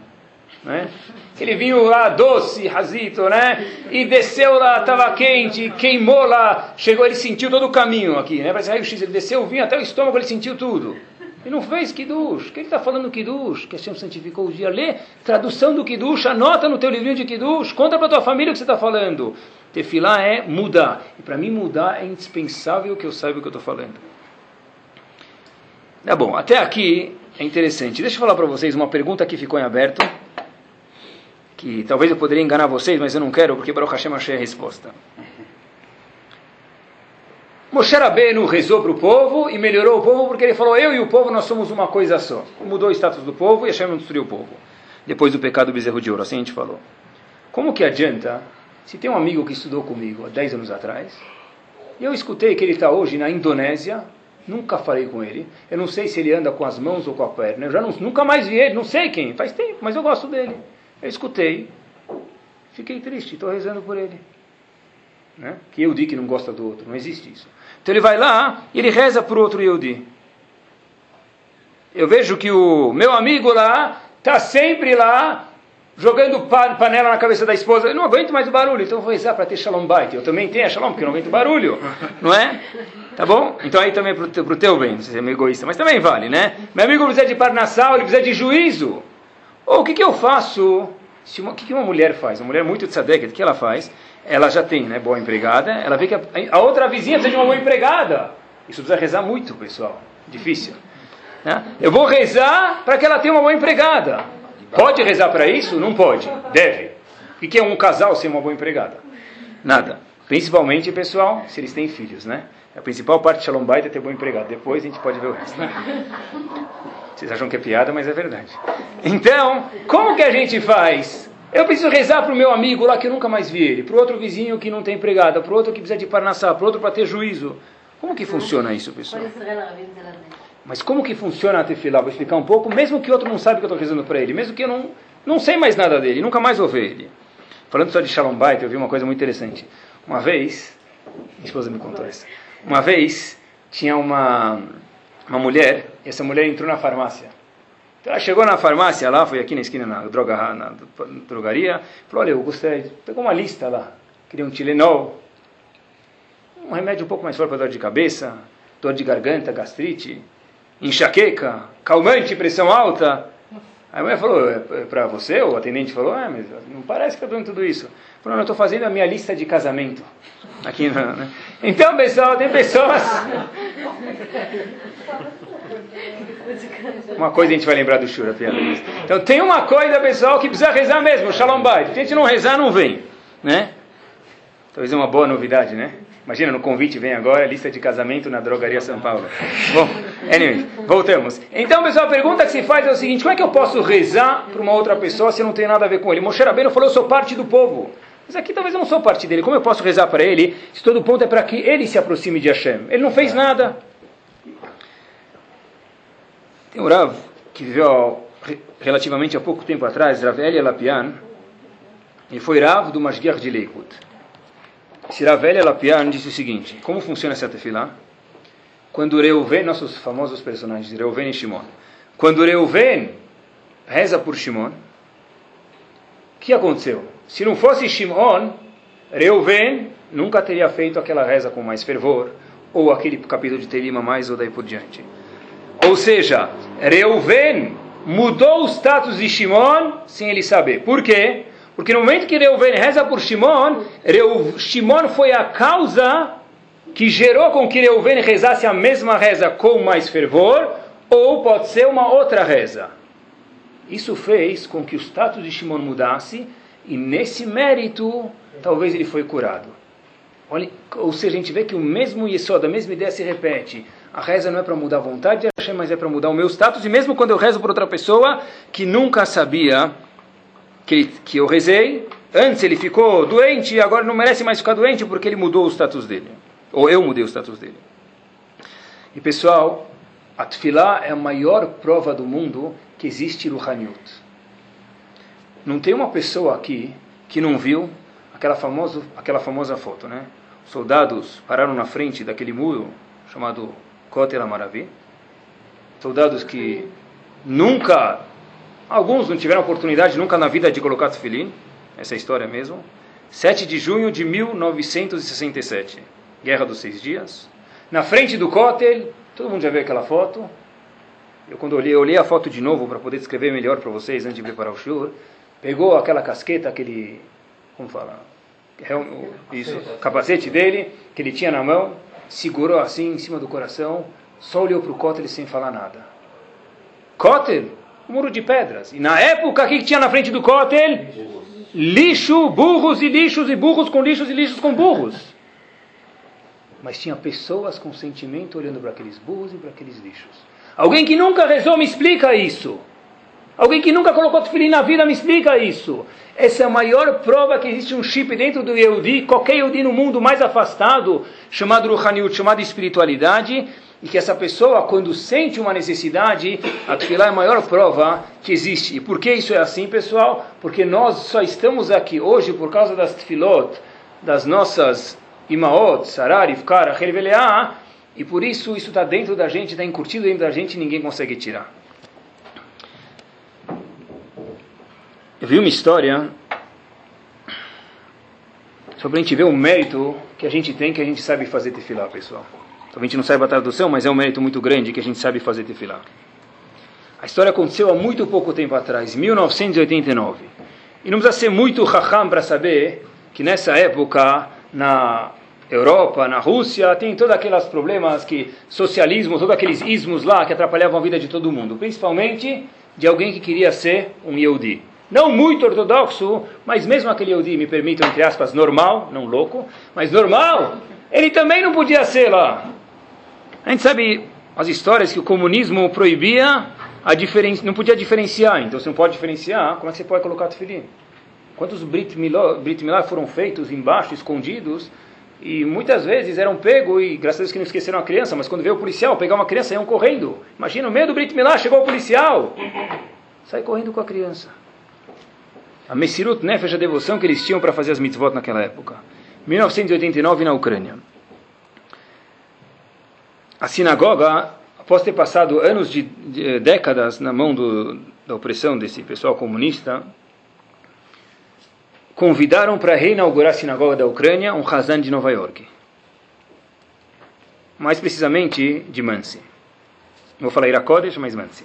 né? Aquele vinho lá doce, razito, né? E desceu lá, estava quente, queimou lá, chegou, ele sentiu todo o caminho aqui, né? Parece raio-x, ele desceu o vinho até o estômago, ele sentiu tudo. E não fez Kiddush. O que ele está falando Kiddush? Que Hashem santificou o dia. Lê tradução do Kiddush, anota no teu livrinho de Kiddush, conta para tua família o que você está falando. Tefilá é mudar. E para mim mudar é indispensável que eu saiba o que eu estou falando. Tá bom, até aqui é interessante. Deixa eu falar para vocês uma pergunta que ficou em aberto que talvez eu poderia enganar vocês, mas eu não quero, porque Baruch Hashem achei a resposta. Moshe Rabbeinu rezou para o povo e melhorou o povo porque ele falou, eu e o povo nós somos uma coisa só. Mudou o status do povo e Hashem não destruiu o povo. Depois do pecado do bezerro de ouro, assim a gente falou. Como que adianta, se tem um amigo que estudou comigo há 10 anos atrás, e eu escutei que ele está hoje na Indonésia, nunca falei com ele, eu não sei se ele anda com as mãos ou com a perna, eu já não, nunca mais vi ele, não sei quem, faz tempo, mas eu gosto dele. Eu escutei, fiquei triste, estou rezando por ele. Né? Que Yehudi que não gosta do outro, não existe isso. Então ele vai lá e ele reza por outro Yehudi. Eu vejo que o meu amigo lá está sempre lá jogando panela na cabeça da esposa. Eu não aguento mais o barulho, então vou rezar para ter shalom bait. Eu também tenho shalom, porque eu não aguento barulho, não é? Tá bom? Então aí também para o teu bem, não sei se é meio egoísta, mas também vale, né? Meu amigo precisa de parnassal, ele precisa de juízo. Ou o que, que eu faço? Se uma, o que, que uma mulher faz? Uma mulher muito tzadeket, o que ela faz? Ela já tem né, boa empregada, ela vê que a, a outra vizinha precisa de uma boa empregada. Isso precisa rezar muito, pessoal. Difícil. Né? Eu vou rezar para que ela tenha uma boa empregada. Pode rezar para isso? Não pode. Deve. O que é um casal sem uma boa empregada? Nada. Principalmente, pessoal, se eles têm filhos, né? A principal parte de Shalom Bait é ter bom empregado. Depois a gente pode ver o resto. Né? Vocês acham que é piada, mas é verdade. Então, como que a gente faz? Eu preciso rezar para o meu amigo lá que eu nunca mais vi ele, para o outro vizinho que não tem empregada, para o outro que precisa de parnassá, para o outro para ter juízo. Como que funciona isso, pessoal? Mas como que funciona a tefilá? Vou explicar um pouco, mesmo que o outro não sabe que eu estou rezando para ele, mesmo que eu não, não sei mais nada dele, nunca mais vou ver ele. Falando só de Shalom Bait, eu vi uma coisa muito interessante. Uma vez, minha esposa me contou isso. Uma vez, tinha uma uma mulher, e essa mulher entrou na farmácia. Então ela chegou na farmácia lá, foi aqui na esquina, na, droga, na drogaria, falou, olha, eu gostaria, pegou uma lista lá, queria um Tilenol, um remédio um pouco mais forte para dor de cabeça, dor de garganta, gastrite, enxaqueca, calmante, pressão alta. A mulher falou, é, é para você? O atendente falou, ah, mas não parece que está doendo tudo isso. Falou, não, eu estou fazendo a minha lista de casamento. Aqui, né? Então, pessoal, tem pessoas uma coisa a gente vai lembrar do Shura, piada. Então tem uma coisa, pessoal, que precisa rezar mesmo, Shalom Bait. Se a gente não rezar, não vem, né? Talvez é uma boa novidade, né? Imagina, no convite vem agora lista de casamento na drogaria São Paulo. Bom, anyway, voltamos. Então, pessoal, a pergunta que se faz é o seguinte: como é que eu posso rezar para uma outra pessoa se eu não tenho nada a ver com ele? Moshe Rabbeinu falou: eu sou parte do povo. Mas aqui talvez eu não sou parte dele. Como eu posso rezar para ele se todo ponto é para que ele se aproxime de Hashem? Ele não fez nada. Tem um Rav que viveu relativamente há pouco tempo atrás, Rav Elia Lapian, e foi Rav do Mashgiach de Leikut. Esse Rav Elia Lapian disse o seguinte, como funciona essa tefilá? Quando Reuven, nossos famosos personagens, Reuven e Shimon, quando Reuven reza por Shimon, o que aconteceu? Se não fosse Shimon, Reuven nunca teria feito aquela reza com mais fervor, ou aquele capítulo de Telima mais, ou daí por diante. Ou seja, Reuven mudou o status de Shimon sem ele saber. Por quê? Porque no momento que Reuven reza por Shimon, Reu, Shimon foi a causa que gerou com que Reuven rezasse a mesma reza com mais fervor, ou pode ser uma outra reza. Isso fez com que o status de Shimon mudasse e nesse mérito talvez ele foi curado. Olha, ou seja, a gente vê que o mesmo Yesod, a mesma ideia se repete. A reza não é para mudar a vontade de Hashem, mas é para mudar o meu status. E mesmo quando eu rezo por outra pessoa que nunca sabia que, que eu rezei, antes ele ficou doente e agora não merece mais ficar doente porque ele mudou o status dele. Ou eu mudei o status dele. E pessoal, a Tfilá é a maior prova do mundo que existe Ruhaniut. Não tem uma pessoa aqui que não viu aquela famosa, aquela famosa foto, né? Soldados pararam na frente daquele muro chamado Kotel Amaravi. Soldados que nunca, alguns não tiveram oportunidade nunca na vida de colocar tefilim. Essa é história mesmo. 7 de junho de 1967, Guerra dos Seis Dias. Na frente do Kotel, todo mundo já viu aquela foto. Eu quando olhei, eu olhei a foto de novo para poder descrever melhor para vocês antes de preparar o show. Pegou aquela casqueta, aquele como fala, isso, capacete dele, que ele tinha na mão, segurou assim em cima do coração, só olhou para o cótel sem falar nada. Cótel, muro de pedras. E na época, o que tinha na frente do cótel? Lixo, burros e lixos, e burros com lixos e lixos com burros. Mas tinha pessoas com sentimento olhando para aqueles burros e para aqueles lixos. Alguém que nunca rezou me explica isso. Alguém que nunca colocou tefilim na vida me explica isso. Essa é a maior prova que existe um chip dentro do Yehudi, qualquer Yehudi no mundo mais afastado, chamado Ruhaniut, chamado espiritualidade, e que essa pessoa, quando sente uma necessidade, a Tefilá é a maior prova que existe. E por que isso é assim, pessoal? Porque nós só estamos aqui hoje por causa das Tefilot, das nossas Imaot, Sarar, Ifkar, Herveleah, e por isso isso está dentro da gente, está encurtido dentro da gente e ninguém consegue tirar. Eu vi uma história só para a gente ver o mérito que a gente tem, que a gente sabe fazer tefilá, pessoal. Então, a gente não sabe a tradução, mas é um mérito muito grande que a gente sabe fazer tefilá. A história aconteceu há muito pouco tempo atrás, 1989. E não precisa ser muito raham para saber que nessa época, na Europa, na Rússia, tem todos aqueles problemas que socialismo, todos aqueles ismos lá que atrapalhavam a vida de todo mundo, principalmente de alguém que queria ser um Yehudi não muito ortodoxo, mas mesmo aquele Yehudi, me permitam, entre aspas, normal, não louco, mas normal, ele também não podia ser lá. A gente sabe as histórias que o comunismo proibia, a não podia diferenciar, então você não pode diferenciar, como é que você pode colocar tefilim? Quantos Brit Milá, Brit Milá foram feitos embaixo, escondidos, e muitas vezes eram pegos, e graças a Deus que não esqueceram a criança, mas quando veio o policial pegar uma criança, iam correndo. Imagina, no meio do Brit Milá, chegou o policial, sai correndo com a criança a Messirut Nefesh, a devoção que eles tinham para fazer as mitzvot naquela época. 1989 na Ucrânia. A sinagoga, após ter passado anos de, de décadas na mão do, da opressão desse pessoal comunista, convidaram para reinaugurar a sinagoga da Ucrânia um Hazan de Nova York. Mais precisamente de Mansi. Vou falar Irakodesh, mas Mansi.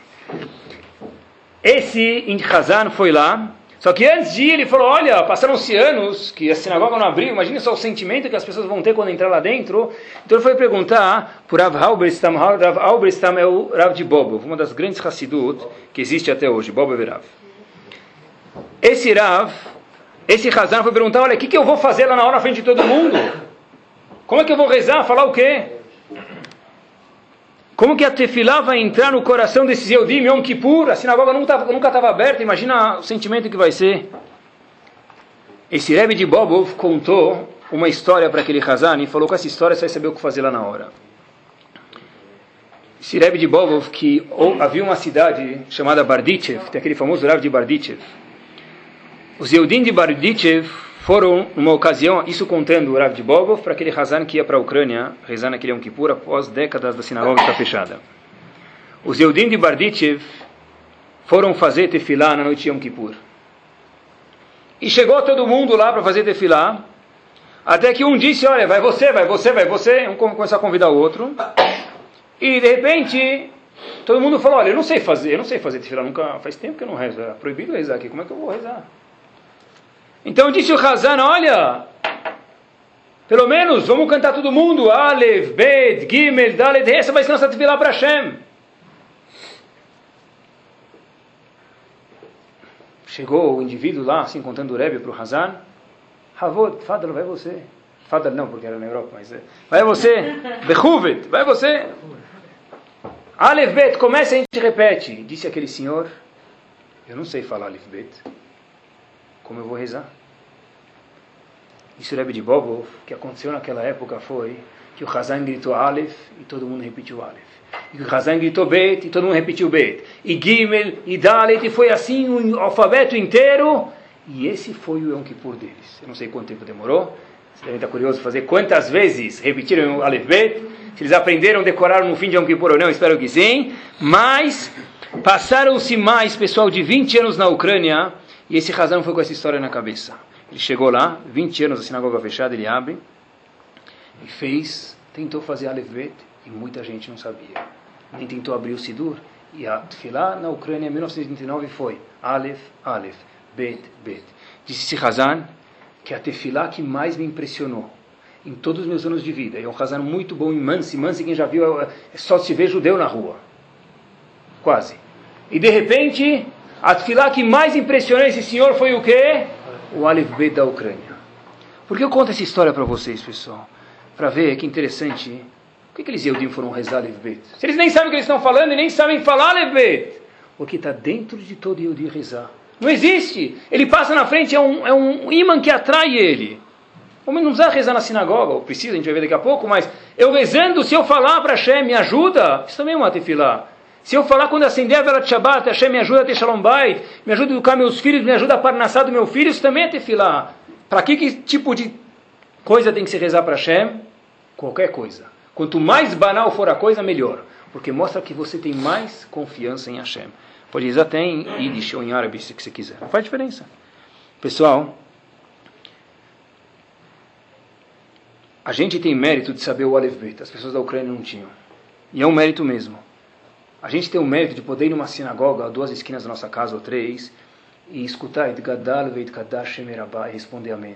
Esse Hazan foi lá só que antes de ir, ele falou: Olha, passaram-se anos que a sinagoga não abriu, imagine só o sentimento que as pessoas vão ter quando entrar lá dentro. Então ele foi perguntar por Rav Halberstam. Rav Halberstam é o Rav de Bobov, uma das grandes Hassidut que existe até hoje, Bobov Rav. Esse Rav, esse Hazan foi perguntar: Olha, o que, que eu vou fazer lá na hora na frente de todo mundo? Como é que eu vou rezar? Falar o quê? Como que a tefilá vai entrar no coração desses Yehudim Yom Kippur? A sinagoga nunca estava aberta, imagina o sentimento que vai ser. Esse Rebbe de Bobov contou uma história para aquele Hazan e falou com essa história você vai saber o que fazer lá na hora. Esse Rebbe de Bobov, que ou, havia uma cidade chamada Bardichev, tem aquele famoso Rebbe de Bardichev. Os Yehudim de Bardichev foram, numa ocasião, isso contando o Rav de Bogov, para aquele Hazan que ia para a Ucrânia rezar naquele Yom Kippur após décadas da sinagoga estar fechada. Os Eudim de Bardichev foram fazer tefilá na noite de Yom Kippur. E chegou todo mundo lá para fazer tefilá, até que um disse, olha, vai você, vai você, vai você, um começou a convidar o outro, e de repente todo mundo falou, olha, eu não sei fazer, eu não sei fazer tefilá, nunca, faz tempo que eu não rezo, é proibido rezar aqui, como é que eu vou rezar? Então disse o Hazan, olha, pelo menos vamos cantar todo mundo, Alef, Bet, Gimel, Dalet, essa vai ser nossa tefilá para Hashem. Chegou o indivíduo lá, se assim, encontrando o Rebbe para o Hazan, Havod, Fadal, vai você. Fadal não, porque era na Europa, mas... Eh, vai você, Bechuvet, vai você. Alef, Bet, começa e a gente repete. Disse aquele senhor, eu não sei falar Alef, Bet. Como eu vou rezar? Isso Rebbe de Bobov, que aconteceu naquela época foi que o Hazan gritou Aleph e todo mundo repetiu Aleph. E o Hazan gritou Bet e todo mundo repetiu Bet. E Gimel e Dalet e foi assim o alfabeto inteiro. E esse foi o Yom Kippur deles. Eu não sei quanto tempo demorou. Você deve estar curioso fazer quantas vezes repetiram o Aleph Bet. Se eles aprenderam, decoraram no fim de Yom Kippur ou não, espero que sim. Mas passaram-se mais, pessoal, de 20 anos na Ucrânia. E esse Hazan foi com essa história na cabeça. Ele chegou lá, 20 anos a sinagoga fechada, ele abre e fez, tentou fazer Aleph Bet e muita gente não sabia. Nem tentou abrir o Sidur. E a Tfilá na Ucrânia em 1929 foi Aleph, Aleph, Bet, Bet. Disse Hazan que a Tefilá que mais me impressionou em todos os meus anos de vida. É um Hazan muito bom em Mansi. Mansi, quem já viu, é só se vê judeu na rua. Quase. E de repente, a Tfilá que mais impressionou esse senhor foi o quê? o Aleph Bet da Ucrânia. Por que eu conto essa história para vocês, pessoal? Para ver que interessante. Por que aqueles Yehudim foram rezar Aleph Bet? Se eles nem sabem o que eles estão falando e nem sabem falar Aleph Bet. Porque está dentro de todo Yehudi rezar. Não existe. Ele passa na frente, é um, é um imã que atrai ele. O homem não precisa rezar na sinagoga, ou precisa, a gente vai ver daqui a pouco, mas eu rezando, se eu falar para Hashem, me ajuda, isso também é uma tefilá. Se eu falar quando acender a vela de Shabbat, Hashem me ajuda a ter Shalom Bait, me ajuda a educar meus filhos, me ajuda a parnassar do meu filho, isso também é tefilá. Para que, que tipo de coisa tem que se rezar para Hashem? Qualquer coisa. Quanto mais banal for a coisa, melhor. Porque mostra que você tem mais confiança em Hashem. Pode dizer até em Yiddish ou em árabe, se você quiser. Não faz diferença. Pessoal, a gente tem mérito de saber o Aleph Bet. As pessoas da Ucrânia não tinham. E é um mérito mesmo. A gente tem o mérito de poder ir numa sinagoga, duas esquinas da nossa casa ou três, e escutar e responder Amém.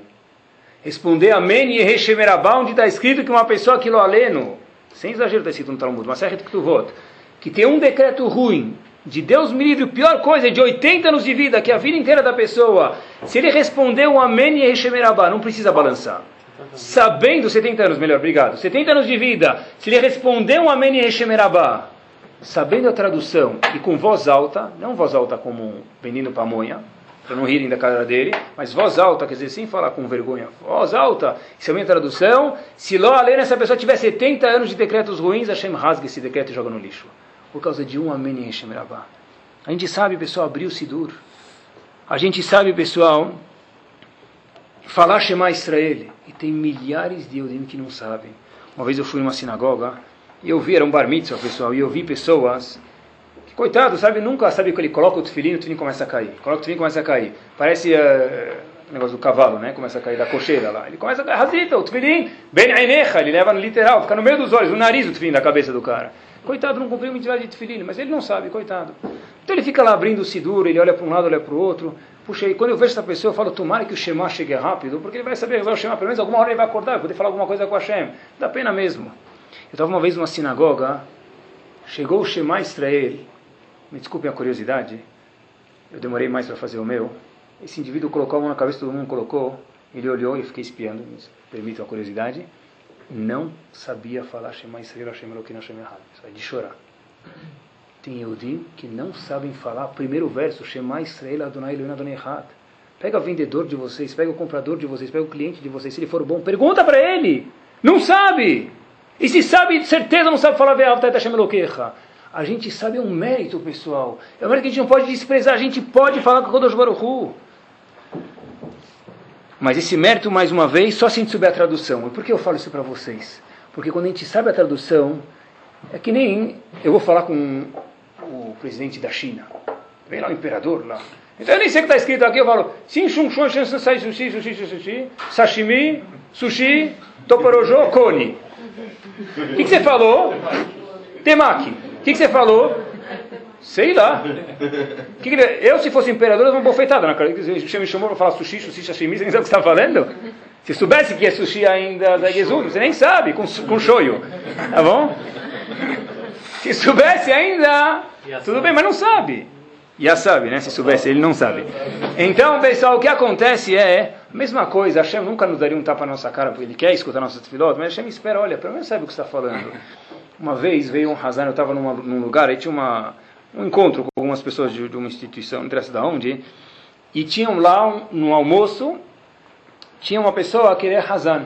Responder Amém e Reshemerabá, onde está escrito que uma pessoa que lo aleno, sem exagero está escrito no Talmud, mas é que voto, que tem um decreto ruim, de Deus me livre, pior coisa, de 80 anos de vida, que é a vida inteira da pessoa, se ele responder um Amém e Reshemerabá, não precisa balançar. Sabendo, 70 anos, melhor, obrigado, 70 anos de vida, se ele responder um Amém e Reshemerabá, sabendo a tradução e com voz alta, não voz alta como menino pamonha, para não rirem da cara dele, mas voz alta, quer dizer, sem falar com vergonha, voz alta, isso é minha tradução, se Ló Alena, essa pessoa tiver 70 anos de decretos ruins, Hashem rasga esse decreto e joga no lixo, por causa de um Amém em Hashem Rabá. A gente sabe, pessoal, abrir o Sidur. A gente sabe, pessoal, falar Shema Israel. E tem milhares de Eudim que não sabem. Uma vez eu fui numa sinagoga, e eu vi, era um bar mitzvah, pessoal, e eu vi pessoas que, coitado, sabe, nunca sabe que ele coloca o tefilim, o tefilim começa a cair. Coloca o tefilim, começa a cair. Parece uh, o negócio do cavalo, né? Começa a cair da cocheira lá. Ele começa a cair, razita, o tefilim, ben ainecha, ele leva no literal, fica no meio dos olhos, no nariz o tefilim da cabeça do cara. Coitado, não cumpriu mitzvah de tefilim, mas ele não sabe, coitado. Então ele fica lá abrindo o sidur, ele olha para um lado, olha para o outro. Puxa, e quando eu vejo essa pessoa, eu falo, tomara que o Shema chegue rápido, porque ele vai saber rezar o Shema, pelo menos alguma hora ele vai acordar, vai poder falar alguma coisa com a Hashem. Dá pena mesmo. Eu estava uma vez numa sinagoga, chegou o Shema Israel, me desculpem a curiosidade, eu demorei mais para fazer o meu. Esse indivíduo colocou a mão na cabeça, todo mundo colocou, ele olhou e eu fiquei espiando, me permitam a curiosidade, não sabia falar Shema Israel, Hashem Eloquim, Hashem Echad, isso é de chorar. Tem Yehudim que não sabem falar primeiro verso, Shema Israel, Adonai Elohim, Adonai Echad. Pega o vendedor de vocês, pega o comprador de vocês, pega o cliente de vocês, se ele for bom, pergunta para ele. Não sabe! E se sabe, certeza não sabe falar A gente sabe é um mérito, pessoal. É um mérito que a gente não pode desprezar. A gente pode falar com o Kodosh Baruch Mas esse mérito, mais uma vez, só se a gente souber a tradução. E por que eu falo isso para vocês? Porque quando a gente sabe a tradução, é que nem eu vou falar com o presidente da China. Vem lá o imperador lá. Então eu nem sei o que está escrito aqui, eu falo sim, shum, shum, shum, sushi, sushi, sushi, sushi, sashimi, sushi, toporojo, koni. O que, que, você falou? Temaki. O que, que, você falou? Sei lá. Que eu, se fosse imperador, eu uma bofetada na cara. Você me chamou para falar sushi, sushi, sashimi, você nem sabe o que você está falando? Se soubesse que é sushi ainda da Jesus, você nem sabe, com, com shoyu. Tá bom? Se soubesse ainda, tudo bem, mas não sabe. Já sabe, né? Se soubesse, ele não sabe. Então, pessoal, o que acontece é a mesma coisa. Hashem nunca nos daria um tapa na nossa cara porque ele quer escutar nossas filotas, mas Hashem espera, olha, pelo menos sabe o que está falando. Uma vez veio um Hazan, eu estava num lugar, aí tinha uma, um encontro com algumas pessoas de, de uma instituição, não interessa de onde, e tinham lá, um, no almoço, tinha uma pessoa que é Hazan.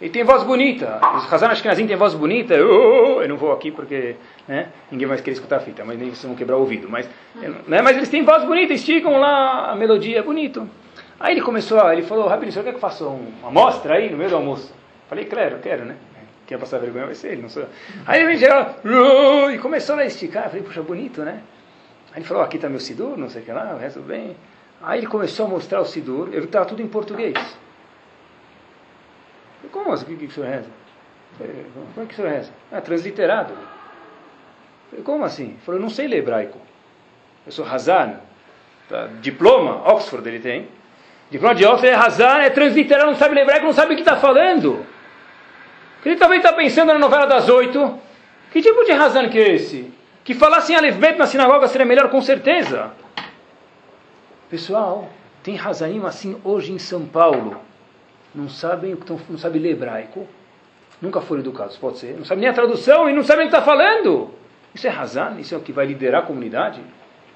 Ele tem voz bonita. Os Hazan Ashkenazim tem voz bonita. Eu, eu não vou aqui porque né, ninguém vai querer escutar a fita, mas nem vão quebrar o ouvido. Mas, né, mas eles têm voz bonita, esticam lá a melodia, bonito. Aí ele começou, ele falou, Rabino, o quer que eu faça uma amostra aí no meio do almoço? Falei, claro, quero, né? Quem passar vergonha vai ser ele, não sou eu. Aí ele geral, e começou a esticar. Eu falei, puxa, bonito, né? Aí ele falou, aqui está meu Sidur, não sei o que lá, o resto bem. Aí ele começou a mostrar o Sidur, ele estava tudo em português. Como assim? O que, que o senhor reza? Falei, como é que o senhor reza? Ah, transliterado. Falei, como assim? Ele falou, eu não sei ler hebraico. Eu sou Hazan. Tá? Diploma, Oxford ele tem. Diploma de Oxford é Hazan, é transliterado, não sabe ler hebraico, não sabe o que está falando. Ele também está pensando na novela das oito. Que tipo de Hazan que é esse? Que falasse em Alefbet na sinagoga seria melhor com certeza. Pessoal, tem Hazanim assim hoje em São Paulo. Não sabem, não sabem ler hebraico. Nunca foram educados, pode ser. Não sabem nem a tradução e não sabem o que está falando. Isso é Hazan? Isso é o que vai liderar a comunidade?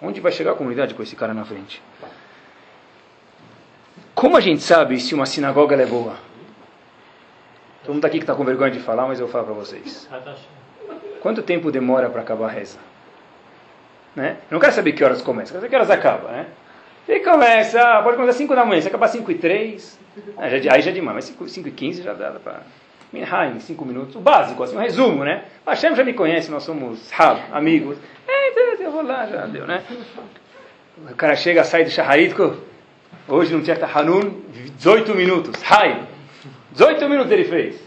Onde vai chegar a comunidade com esse cara na frente? Como a gente sabe se uma sinagoga é boa? Todo mundo aqui que está com vergonha de falar, mas eu falar para vocês. Quanto tempo demora para acabar a reza? Né? Eu não quero saber que horas começa, quero saber que horas acaba, né? E começa, pode começar às 5 da manhã, se acabar 5 e 3, aí já, aí já é demais, mas 5, 5 e 15 já dá para... Minhaim, 5 minutos, o básico, assim, um resumo, né? Hashem já me conhece, nós somos hab, amigos. É, então, eu vou lá, já deu, né? O cara chega, sai do Shaharitko, hoje não tinha Hanun, 18 minutos, Hai, 18 minutos ele fez.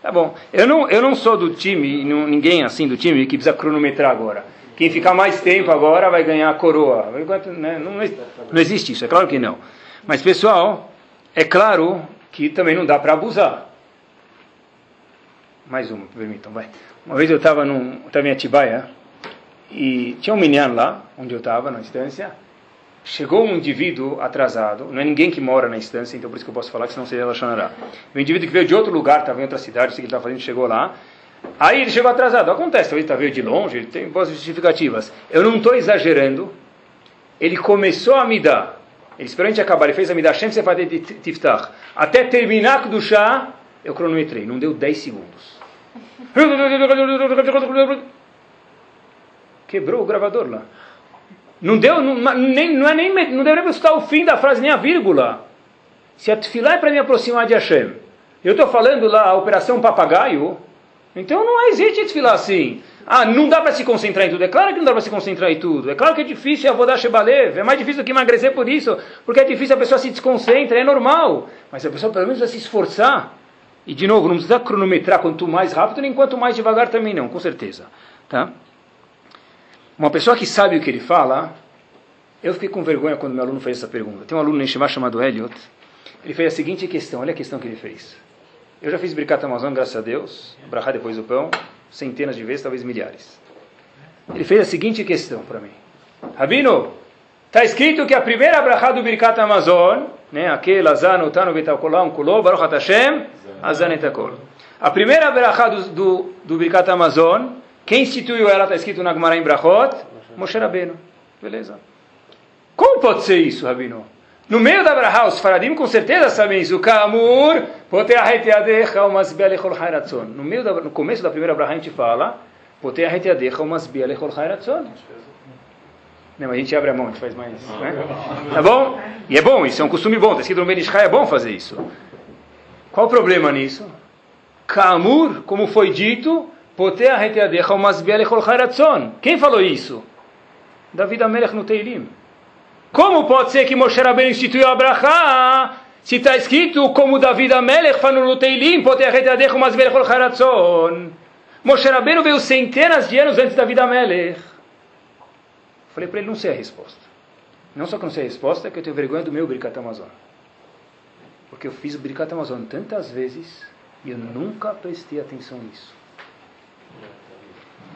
Tá bom. Eu não, eu não sou do time, ninguém assim do time que precisa cronometrar agora. Quem ficar mais tempo agora vai ganhar a coroa. Né? Não, não existe isso, é claro que não. Mas, pessoal, é claro que também não dá para abusar. Mais uma, permitam, vai. Uma vez eu estava em Atibaia e tinha um menino lá, onde eu estava, na instância, chegou um indivíduo atrasado, não é ninguém que mora na instância, então por isso que eu posso falar que senão seria Lachonará. Um indivíduo que veio de outro lugar, estava em outra cidade, sei que ele estava fazendo, chegou lá, aí ele chegou atrasado. Acontece, talvez está veio de longe, tem boas justificativas. Eu não estou exagerando, ele começou a me dar, ele esperou a gente acabar, ele fez a me dar Shem Sefadet Tiftach, até terminar do chá, eu cronometrei, não deu 10 segundos. Quebrou o gravador lá. Não deu, não, nem, não é nem, não deveria escutar o fim da frase, nem a vírgula. Se a tefilá é para me aproximar de Hashem, eu estou falando lá a operação papagaio, então não existe tefilá assim. Ah, não dá para se concentrar em tudo. É claro que não dá para se concentrar em tudo. É claro que é difícil a vodar shebalev. É mais difícil do que emagrecer por isso. Porque é difícil a pessoa se desconcentra, é normal. Mas a pessoa pelo menos vai se esforçar. E de novo, não precisa cronometrar quanto mais rápido, nem quanto mais devagar também não, com certeza. Tá? Uma pessoa que sabe o que ele fala, eu fiquei com vergonha quando meu aluno fez essa pergunta. Tem um aluno em Shema chamado Elliot, ele fez a seguinte questão, olha a questão que ele fez. Eu já fiz Bricat Amazon, graças a Deus, Brahá depois do pão, centenas de vezes, talvez milhares. Ele fez a seguinte questão para mim. Rabino, está escrito que a primeira Brahá do Birkat Amazon, né, aquele Azan, Utano, Betakolam, Kuló, Baruch Hashem, Azan Etakol. A primeira Brahá do, do, do Amazon quem instituiu ela está escrito na Gemara em Brachot? Moshe Rabbeinu. Beleza. Como pode ser isso, Rabino? No meio da Brachá, os faradim com certeza sabem isso. Kamur, no meio da, no começo da primeira Brachá a gente fala não, mas a gente abre a mão, a gente faz mais. Né? Tá bom? E é bom, isso é um costume bom. Está escrito no Benishai, é bom fazer isso. Qual o problema nisso? Kamur, como foi dito, quem falou isso? David Amelech no Teilim. Como pode ser que Moshe Rabbeinu instituiu a Brachá se está escrito como David Amelech falou no Teilim, Moshe Rabbeinu veio centenas de anos antes de David Amelech. Falei para ele, não sei a resposta. Não só que não sei a resposta, é que eu tenho vergonha do meu Birkat Amazon. Porque eu fiz o Birkat Amazon tantas vezes e eu nunca prestei atenção nisso.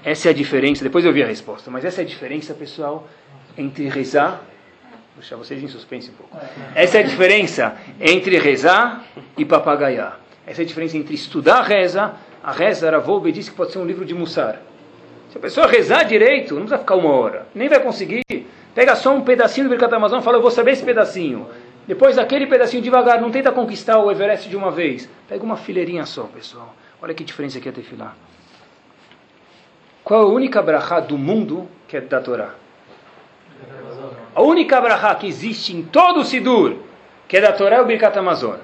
Essa é a diferença, depois eu vi a resposta, mas essa é a diferença, pessoal, entre rezar. Deixar vocês em suspense um pouco. Essa é a diferença entre rezar e papagaiar. Essa é a diferença entre estudar a reza. A reza, Aravolbe diz que pode ser um livro de Mussar. Se a pessoa rezar direito, não precisa ficar uma hora, nem vai conseguir. Pega só um pedacinho do Birkat Amazon e fala, eu vou saber esse pedacinho. Depois daquele pedacinho devagar, não tenta conquistar o Everest de uma vez. Pega uma fileirinha só, pessoal. Olha que diferença que é tefilar. Qual é a única brachá do mundo que é da Torá? A única brachá que existe em todo o Sidur, que é da Torá, é o Birkat Amazon.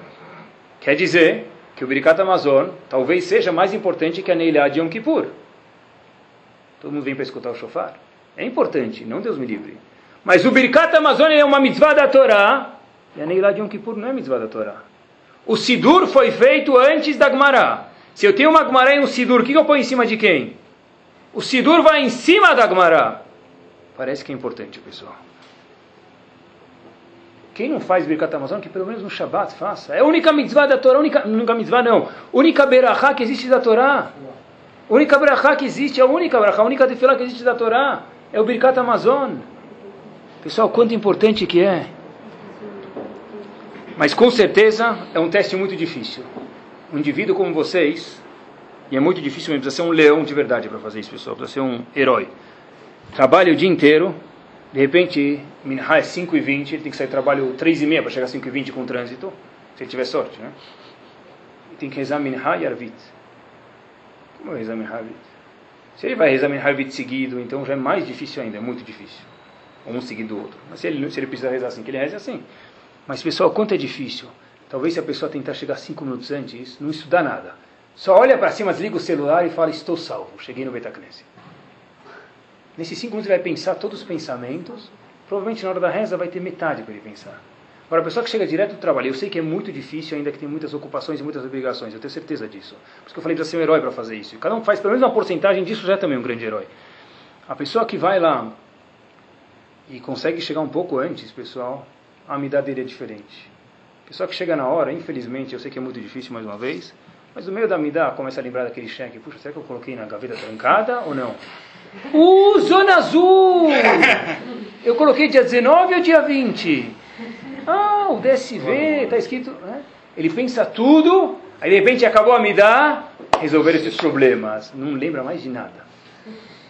Quer dizer que o Birkat Amazon talvez seja mais importante que a Neilá de Yom Kippur. Todo mundo vem para escutar o shofar. É importante, não Deus me livre. Mas o Birkat Amazon é uma mitzvah da Torá, e a Neilá de Yom Kippur não é mitzvah da Torá. O Sidur foi feito antes da Gemara. Se eu tenho uma Gemara e um Sidur, o que eu ponho em cima de quem? O Sidur vai em cima da Gemara. Parece que é importante, pessoal. Quem não faz Birkat Amazon, que pelo menos no Shabbat faça. É a única mitzvah da Torá, única, única mitzvah não, única berachá que existe da Torá. Única berachá que existe, a única berachá, a única tefilá que existe da Torá. É o Birkat Amazon. Pessoal, quanto importante que é. Mas com certeza é um teste muito difícil. Um indivíduo como vocês, e é muito difícil mesmo, precisa ser um leão de verdade para fazer isso, pessoal, precisa ser um herói. Trabalha o dia inteiro, de repente, Minha é 5 e 20 ele tem que sair do trabalho 3 e meia para chegar a 5 e 20 com trânsito, se ele tiver sorte, né? E tem que rezar Minha e Arvit. Como rezar Minha e Arvit? Se ele vai rezar Minha e Arvit seguido, então já é mais difícil ainda, é muito difícil. Um seguido do outro. Mas se ele, se ele precisa rezar assim, que ele reze assim. Mas, pessoal, quanto é difícil. Talvez se a pessoa tentar chegar 5 minutos antes, não estudar nada. Só olha para cima, desliga o celular e fala, estou salvo, cheguei no Betacnese. Nesses cinco minutos ele vai pensar todos os pensamentos. Provavelmente na hora da reza vai ter metade para ele pensar. Agora, a pessoa que chega direto do trabalho, eu sei que é muito difícil, ainda que tem muitas ocupações e muitas obrigações, eu tenho certeza disso. Por isso que eu falei para ser um herói para fazer isso. Cada um faz pelo menos uma porcentagem disso, já é também um grande herói. A pessoa que vai lá e consegue chegar um pouco antes, pessoal, a amidade dele é diferente. A pessoa que chega na hora, infelizmente, eu sei que é muito difícil mais uma vez, mas no meio da amidá começa a lembrar daquele cheque, puxa, será que eu coloquei na gaveta trancada ou não? Uh, Zona Azul! Eu coloquei dia 19 ou dia 20? Ah, o DSV, está escrito. Né? Ele pensa tudo, aí de repente acabou a me dar, resolver esses problemas. Não lembra mais de nada.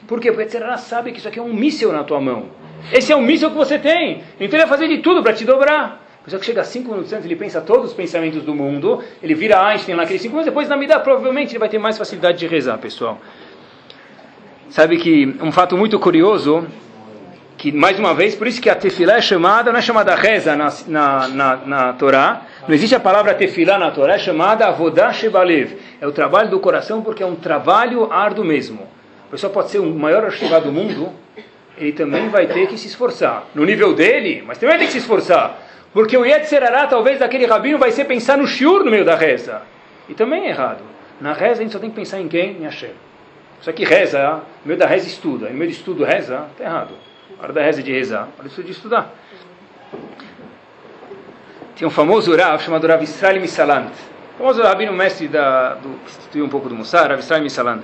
Por quê? Porque você sabe que isso aqui é um míssil na tua mão. Esse é um míssil que você tem. Então ele vai fazer de tudo para te dobrar. A pessoa que chega cinco minutos antes, ele pensa todos os pensamentos do mundo, ele vira Einstein lá, aqueles cinco minutos, depois na medida, provavelmente ele vai ter mais facilidade de rezar, pessoal. Sabe que um fato muito curioso, que mais uma vez, por isso que a tefilá é chamada, não é chamada reza na, na, na, na Torá, não existe a palavra tefilá na Torá, é chamada avodah shebalev. É o trabalho do coração porque é um trabalho árduo mesmo. A pessoa pode ser o maior archivado do mundo, ele também vai ter que se esforçar. No nível dele, mas também tem que se esforçar. Porque o Yetzerará, talvez, daquele rabino, vai ser pensar no shiur no meio da reza. E também é errado. Na reza a gente só tem que pensar em quem? Em Hashem. Só que reza, no meio da reza estuda. No meio do estudo reza, está errado. A hora da reza é de rezar, a hora de estudar. Tem um famoso Rav chamado Rav Israel Misalant. O famoso rabino mestre da, do, que instituiu um pouco do Mussar, Rav Israel Misalant.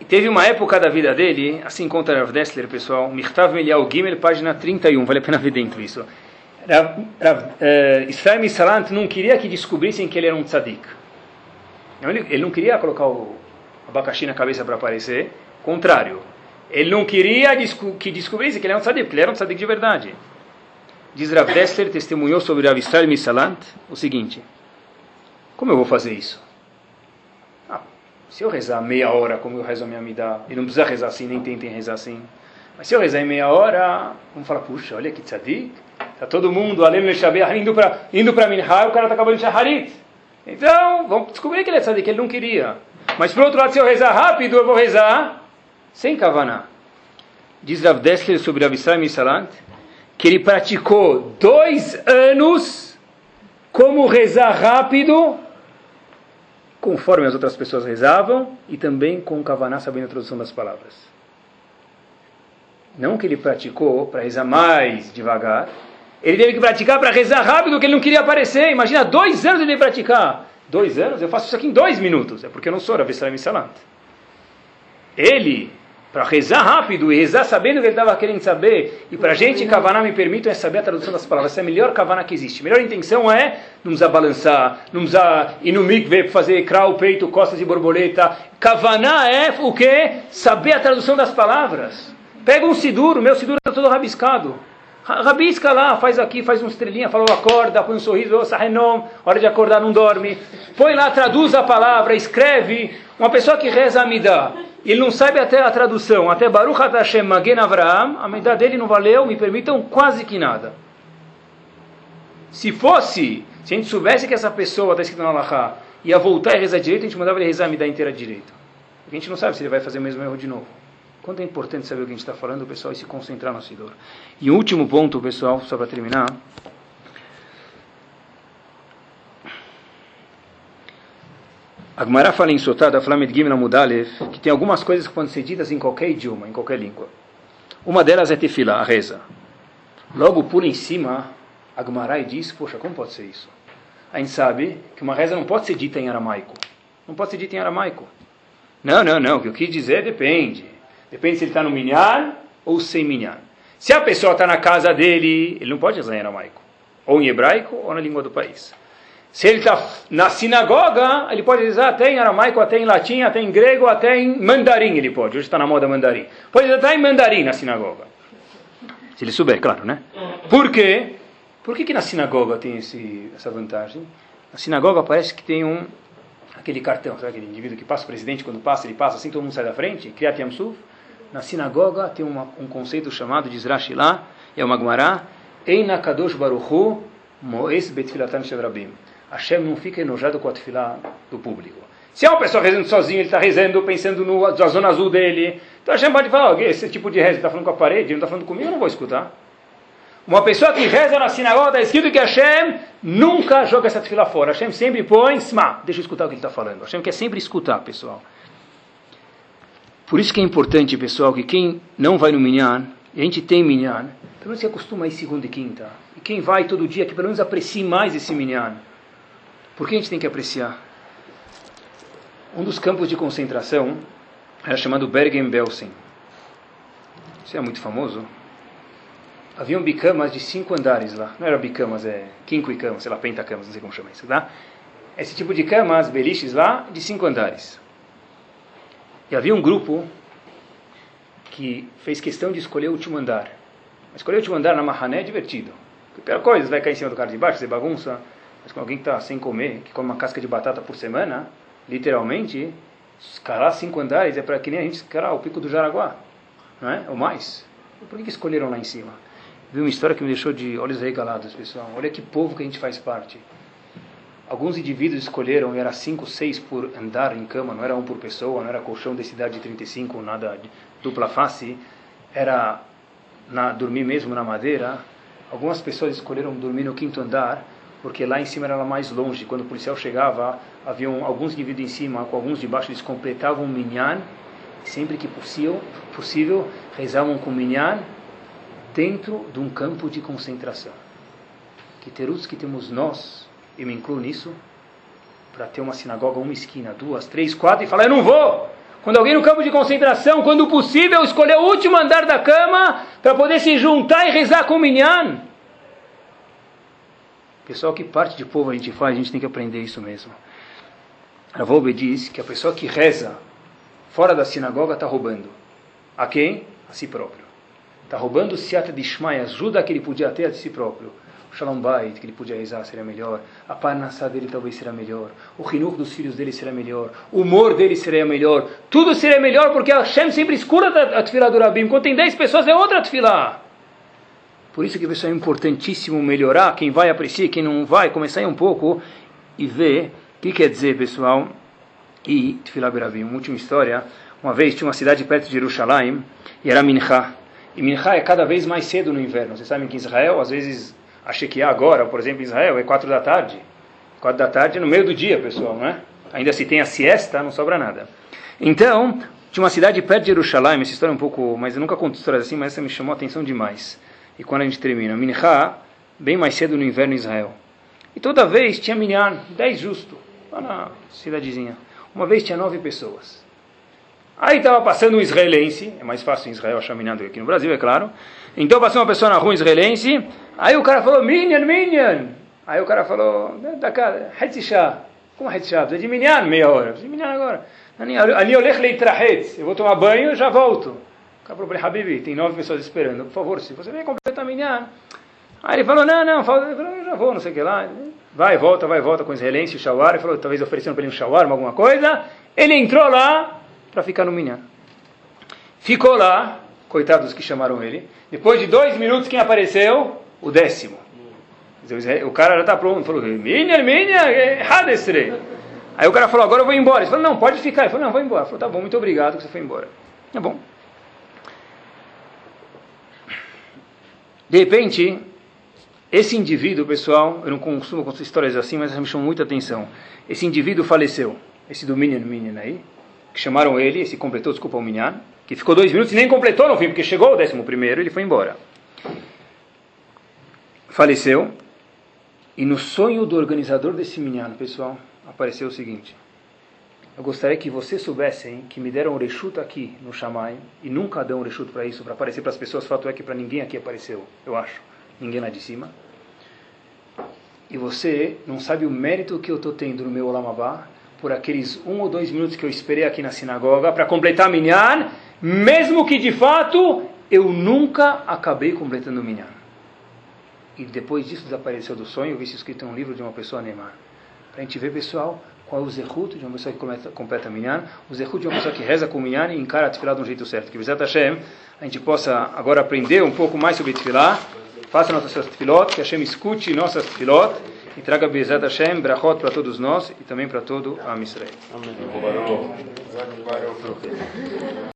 E teve uma época da vida dele, assim conta Rav Dessler, pessoal, Mirtav Melial Gimel, página 31, vale a pena ver dentro isso. Rav, Rav, uh, Israel Misalant não queria que descobrissem que ele era um tzadik. Ele, ele não queria colocar o abacaxi na cabeça para aparecer, contrário. Ele não queria que descobrissem que ele era um tzadik, porque ele era um tzadik de verdade. Diz Rav Dessler, testemunhou sobre Rav Israel Misalant, o seguinte, como eu vou fazer isso? Se eu rezar meia hora como eu rezo a minha amida, e não precisa rezar assim, nem tentem rezar assim. Mas se eu rezar em meia hora, vamos falar, puxa, olha que tzadik. Está todo mundo, além Shabbat, indo para indo para Minha, o cara está acabando de Shaharit. Então, vamos descobrir que ele é tzadik, ele não queria. Mas por outro lado, se eu rezar rápido, eu vou rezar sem kavaná. Diz Rav Dessler sobre Rav Israel Misalant, que ele praticou dois anos como rezar rápido conforme as outras pessoas rezavam e também com Kavaná sabendo a tradução das palavras. Não que ele praticou para rezar mais devagar, ele teve que praticar para rezar rápido, que ele não queria aparecer. Imagina, dois anos ele praticar. Dois anos? Eu faço isso aqui em dois minutos. É porque eu não sou Rav Salam Salant. ele, para rezar rápido e rezar sabendo o que ele estava querendo saber, e para a gente, Kavaná, me permitam, é saber a tradução das palavras. Essa é a melhor Kavaná que existe. A melhor intenção é não usar balançar, não usar ir no mikve fazer crau, peito, costas e borboleta. Kavaná é o que? Saber a tradução das palavras. Pega um sidur, o meu sidur está todo rabiscado. Rabisca lá, faz aqui, faz uma estrelinha, falou acorda, põe um sorriso, sahenom, hora de acordar não dorme. Põe lá, traduz a palavra, escreve. Uma pessoa que reza a Midah, ele não sabe até a tradução, até Baruch Hashem Magen Avraham, a Midah dele não valeu, me permitam, quase que nada. Se fosse, se a gente soubesse que essa pessoa está escrito na Allahá, ia voltar e rezar direito, a gente mandava ele rezar a Midah inteira direito. Porque a gente não sabe se ele vai fazer o mesmo erro de novo. Quanto é importante saber o que a gente está falando, pessoal, e se concentrar no Sidor. E o último ponto, pessoal, só para terminar. A Gemara fala em Sotada, Flamed Gimel Mudalev, que tem algumas coisas que podem ser ditas em qualquer idioma, em qualquer língua. Uma delas é tefila, a reza. Logo pula em cima a Gemara e diz, poxa, como pode ser isso? A gente sabe que uma reza não pode ser dita em aramaico. Não pode ser dita em aramaico. Não, não, não, o que eu quis dizer depende. Depende se ele está no minyan ou sem minyan. Se a pessoa está na casa dele, ele não pode rezar em aramaico. Ou em hebraico ou na língua do país. Se ele está na sinagoga, ele pode rezar até em aramaico, até em latim, até em grego, até em mandarim ele pode. Hoje está na moda mandarim. Pode rezar até em mandarim na sinagoga. Se ele souber, claro, né? Por quê? Por que, que na sinagoga tem esse, essa vantagem? Na sinagoga parece que tem um aquele cartão, sabe aquele indivíduo que passa o presidente quando passa, ele passa assim, todo mundo sai da frente, Kriyat Yamsuf. Na sinagoga tem uma, um conceito chamado de Zrashilá, é uma Gemara, Eina Kadosh Baruchu Moes Betfilatam Shevrabim. Hashem não fica enojado com a tefilá do público. Se é uma pessoa rezando sozinho, ele está rezando, pensando no, na zona azul dele, então Hashem pode falar, oh, esse tipo de reza está falando com a parede, não está falando comigo, eu não vou escutar. Uma pessoa que reza na sinagoga, está escrito que Hashem nunca joga essa tefilá fora. Hashem sempre põe, sma, deixa eu escutar o que ele está falando. Hashem quer sempre escutar, pessoal. Por isso que é importante, pessoal, que quem não vai no Minyan, a gente tem Minyan, pelo menos se acostuma a ir segunda e quinta. E quem vai todo dia, que pelo menos aprecie mais esse Minyan. Por que a gente tem que apreciar? Um dos campos de concentração era chamado Bergen-Belsen. Isso é muito famoso. Haviam bicamas de cinco andares lá. Não era bicamas, é quinco e camas, sei lá, pentacamas, não sei como chama isso, tá? Esse tipo de camas, beliches lá, de cinco andares. E havia um grupo que fez questão de escolher o último andar. Escolher o último andar na Mahané é divertido. A pior coisa, vai cair em cima do cara de baixo, fazer bagunça. Mas com alguém que está sem comer, que come uma casca de batata por semana, literalmente, escalar cinco andares é para que nem a gente escalar o pico do Jaraguá, não é? Ou mais. Por que escolheram lá em cima? Vi uma história que me deixou de olhos regalados, pessoal. Olha que povo que a gente faz parte. Alguns indivíduos escolheram, era cinco, seis por andar em cama, não era um por pessoa, não era colchão de cidade de 35, nada dupla face, era na, dormir mesmo na madeira. Algumas pessoas escolheram dormir no quinto andar, porque lá em cima era mais longe. Quando o policial chegava, haviam alguns indivíduos em cima, com alguns de baixo, eles completavam o minyan, sempre que possível, possível rezavam com o minyan dentro de um campo de concentração. Que terus que temos nós eu me incluo nisso, para ter uma sinagoga, uma esquina, duas, três, quatro, e falar: Eu não vou! Quando alguém no campo de concentração, quando possível, escolher o último andar da cama para poder se juntar e rezar com o minyan. Pessoal, que parte de povo a gente faz, a gente tem que aprender isso mesmo. Ravolbe diz que a pessoa que reza fora da sinagoga está roubando. A quem? A si próprio. Está roubando o siata de Ishmael, ajuda que ele podia ter a si próprio. Shalom Bait, que ele podia rezar, seria melhor. A parnassá dele talvez será melhor. O rinur dos filhos dele será melhor. O humor dele seria melhor. Tudo seria melhor porque a Hashem sempre escura a tefilá do Rabim. Quando tem 10 pessoas é outra tefilá. Por isso que pessoal, é importantíssimo melhorar. Quem vai apreciar, quem não vai, começar aí um pouco e ver o que quer dizer, pessoal. E tefilá Berabim. Uma última história. Uma vez tinha uma cidade perto de Jerusalém e era Mincha. E Mincha é cada vez mais cedo no inverno. Vocês sabem que em Israel, às vezes a Shekiah agora, por exemplo, em Israel, é quatro da tarde. Quatro da tarde no meio do dia, pessoal, não é? Ainda se tem a siesta, não sobra nada. Então, tinha uma cidade perto de Jerusalém, essa história é um pouco, mas eu nunca conto histórias assim, mas essa me chamou a atenção demais. E quando a gente termina, Mincha, bem mais cedo no inverno em Israel. E toda vez tinha minyan, dez justo, lá na cidadezinha. Uma vez tinha nove pessoas. Aí estava passando um israelense, é mais fácil em Israel achar minyan do que aqui no Brasil, é claro. Então passou uma pessoa na rua israelense, aí o cara falou, minyan, minyan. Aí o cara falou, da casa, Hetzishah. Como Hetzishah? Precisa de minyan, meia hora. Precisa de minyan agora. Ali olech leitrahetz. Eu vou tomar banho e já volto. O cara falou Habibi, tem nove pessoas esperando. Por favor, se você vem completar minyan. Aí ele falou, não, não, eu já vou, não sei o que lá. Vai, volta, vai, volta com o israelense, o shawar. Ele falou, talvez oferecendo para ele um shawar, alguma coisa. Ele entrou lá para ficar no minyan. Ficou lá, coitados que chamaram ele. Depois de dois minutos, quem apareceu? O décimo. O cara já está pronto, falou, minha, minha, hadestre. Aí o cara falou, agora eu vou embora. Ele falou, não, pode ficar. Ele falou, não, vou embora. Ele falou, tá bom, muito obrigado que você foi embora. Tá bom. De repente, esse indivíduo, pessoal, eu não costumo contar histórias assim, mas me chamou muita atenção. Esse indivíduo faleceu. Esse do Minyan Minyan aí, que chamaram ele, esse completou, desculpa, o Minyan, que ficou dois minutos e nem completou no fim, porque chegou o décimo primeiro, ele foi embora. Faleceu. E no sonho do organizador desse Minyan, pessoal, apareceu o seguinte. Eu gostaria que vocês soubessem que me deram um rechuto aqui no Shammai, e nunca dão um rechuto para isso, para aparecer para as pessoas, fato é que para ninguém aqui apareceu, eu acho. Ninguém lá de cima. E você não sabe o mérito que eu estou tendo no meu Olamabá por aqueles um ou dois minutos que eu esperei aqui na sinagoga para completar Minyan, mesmo que de fato eu nunca acabei completando Minyan. E depois disso desapareceu do sonho, eu vi isso escrito em um livro de uma pessoa Neymar. Para a gente ver, pessoal, qual é o zerut de uma pessoa que completa, completa Minyan, o zerut de uma pessoa que reza com Minyan e encara a tefilá de um jeito certo. Que, Bezat Hashem, a gente possa agora aprender um pouco mais sobre tefilá, faça nossas tefilot, que Hashem escute nossas tefilot e traga Bezat Hashem, brachot para todos nós e também para todo a Israel. Amém.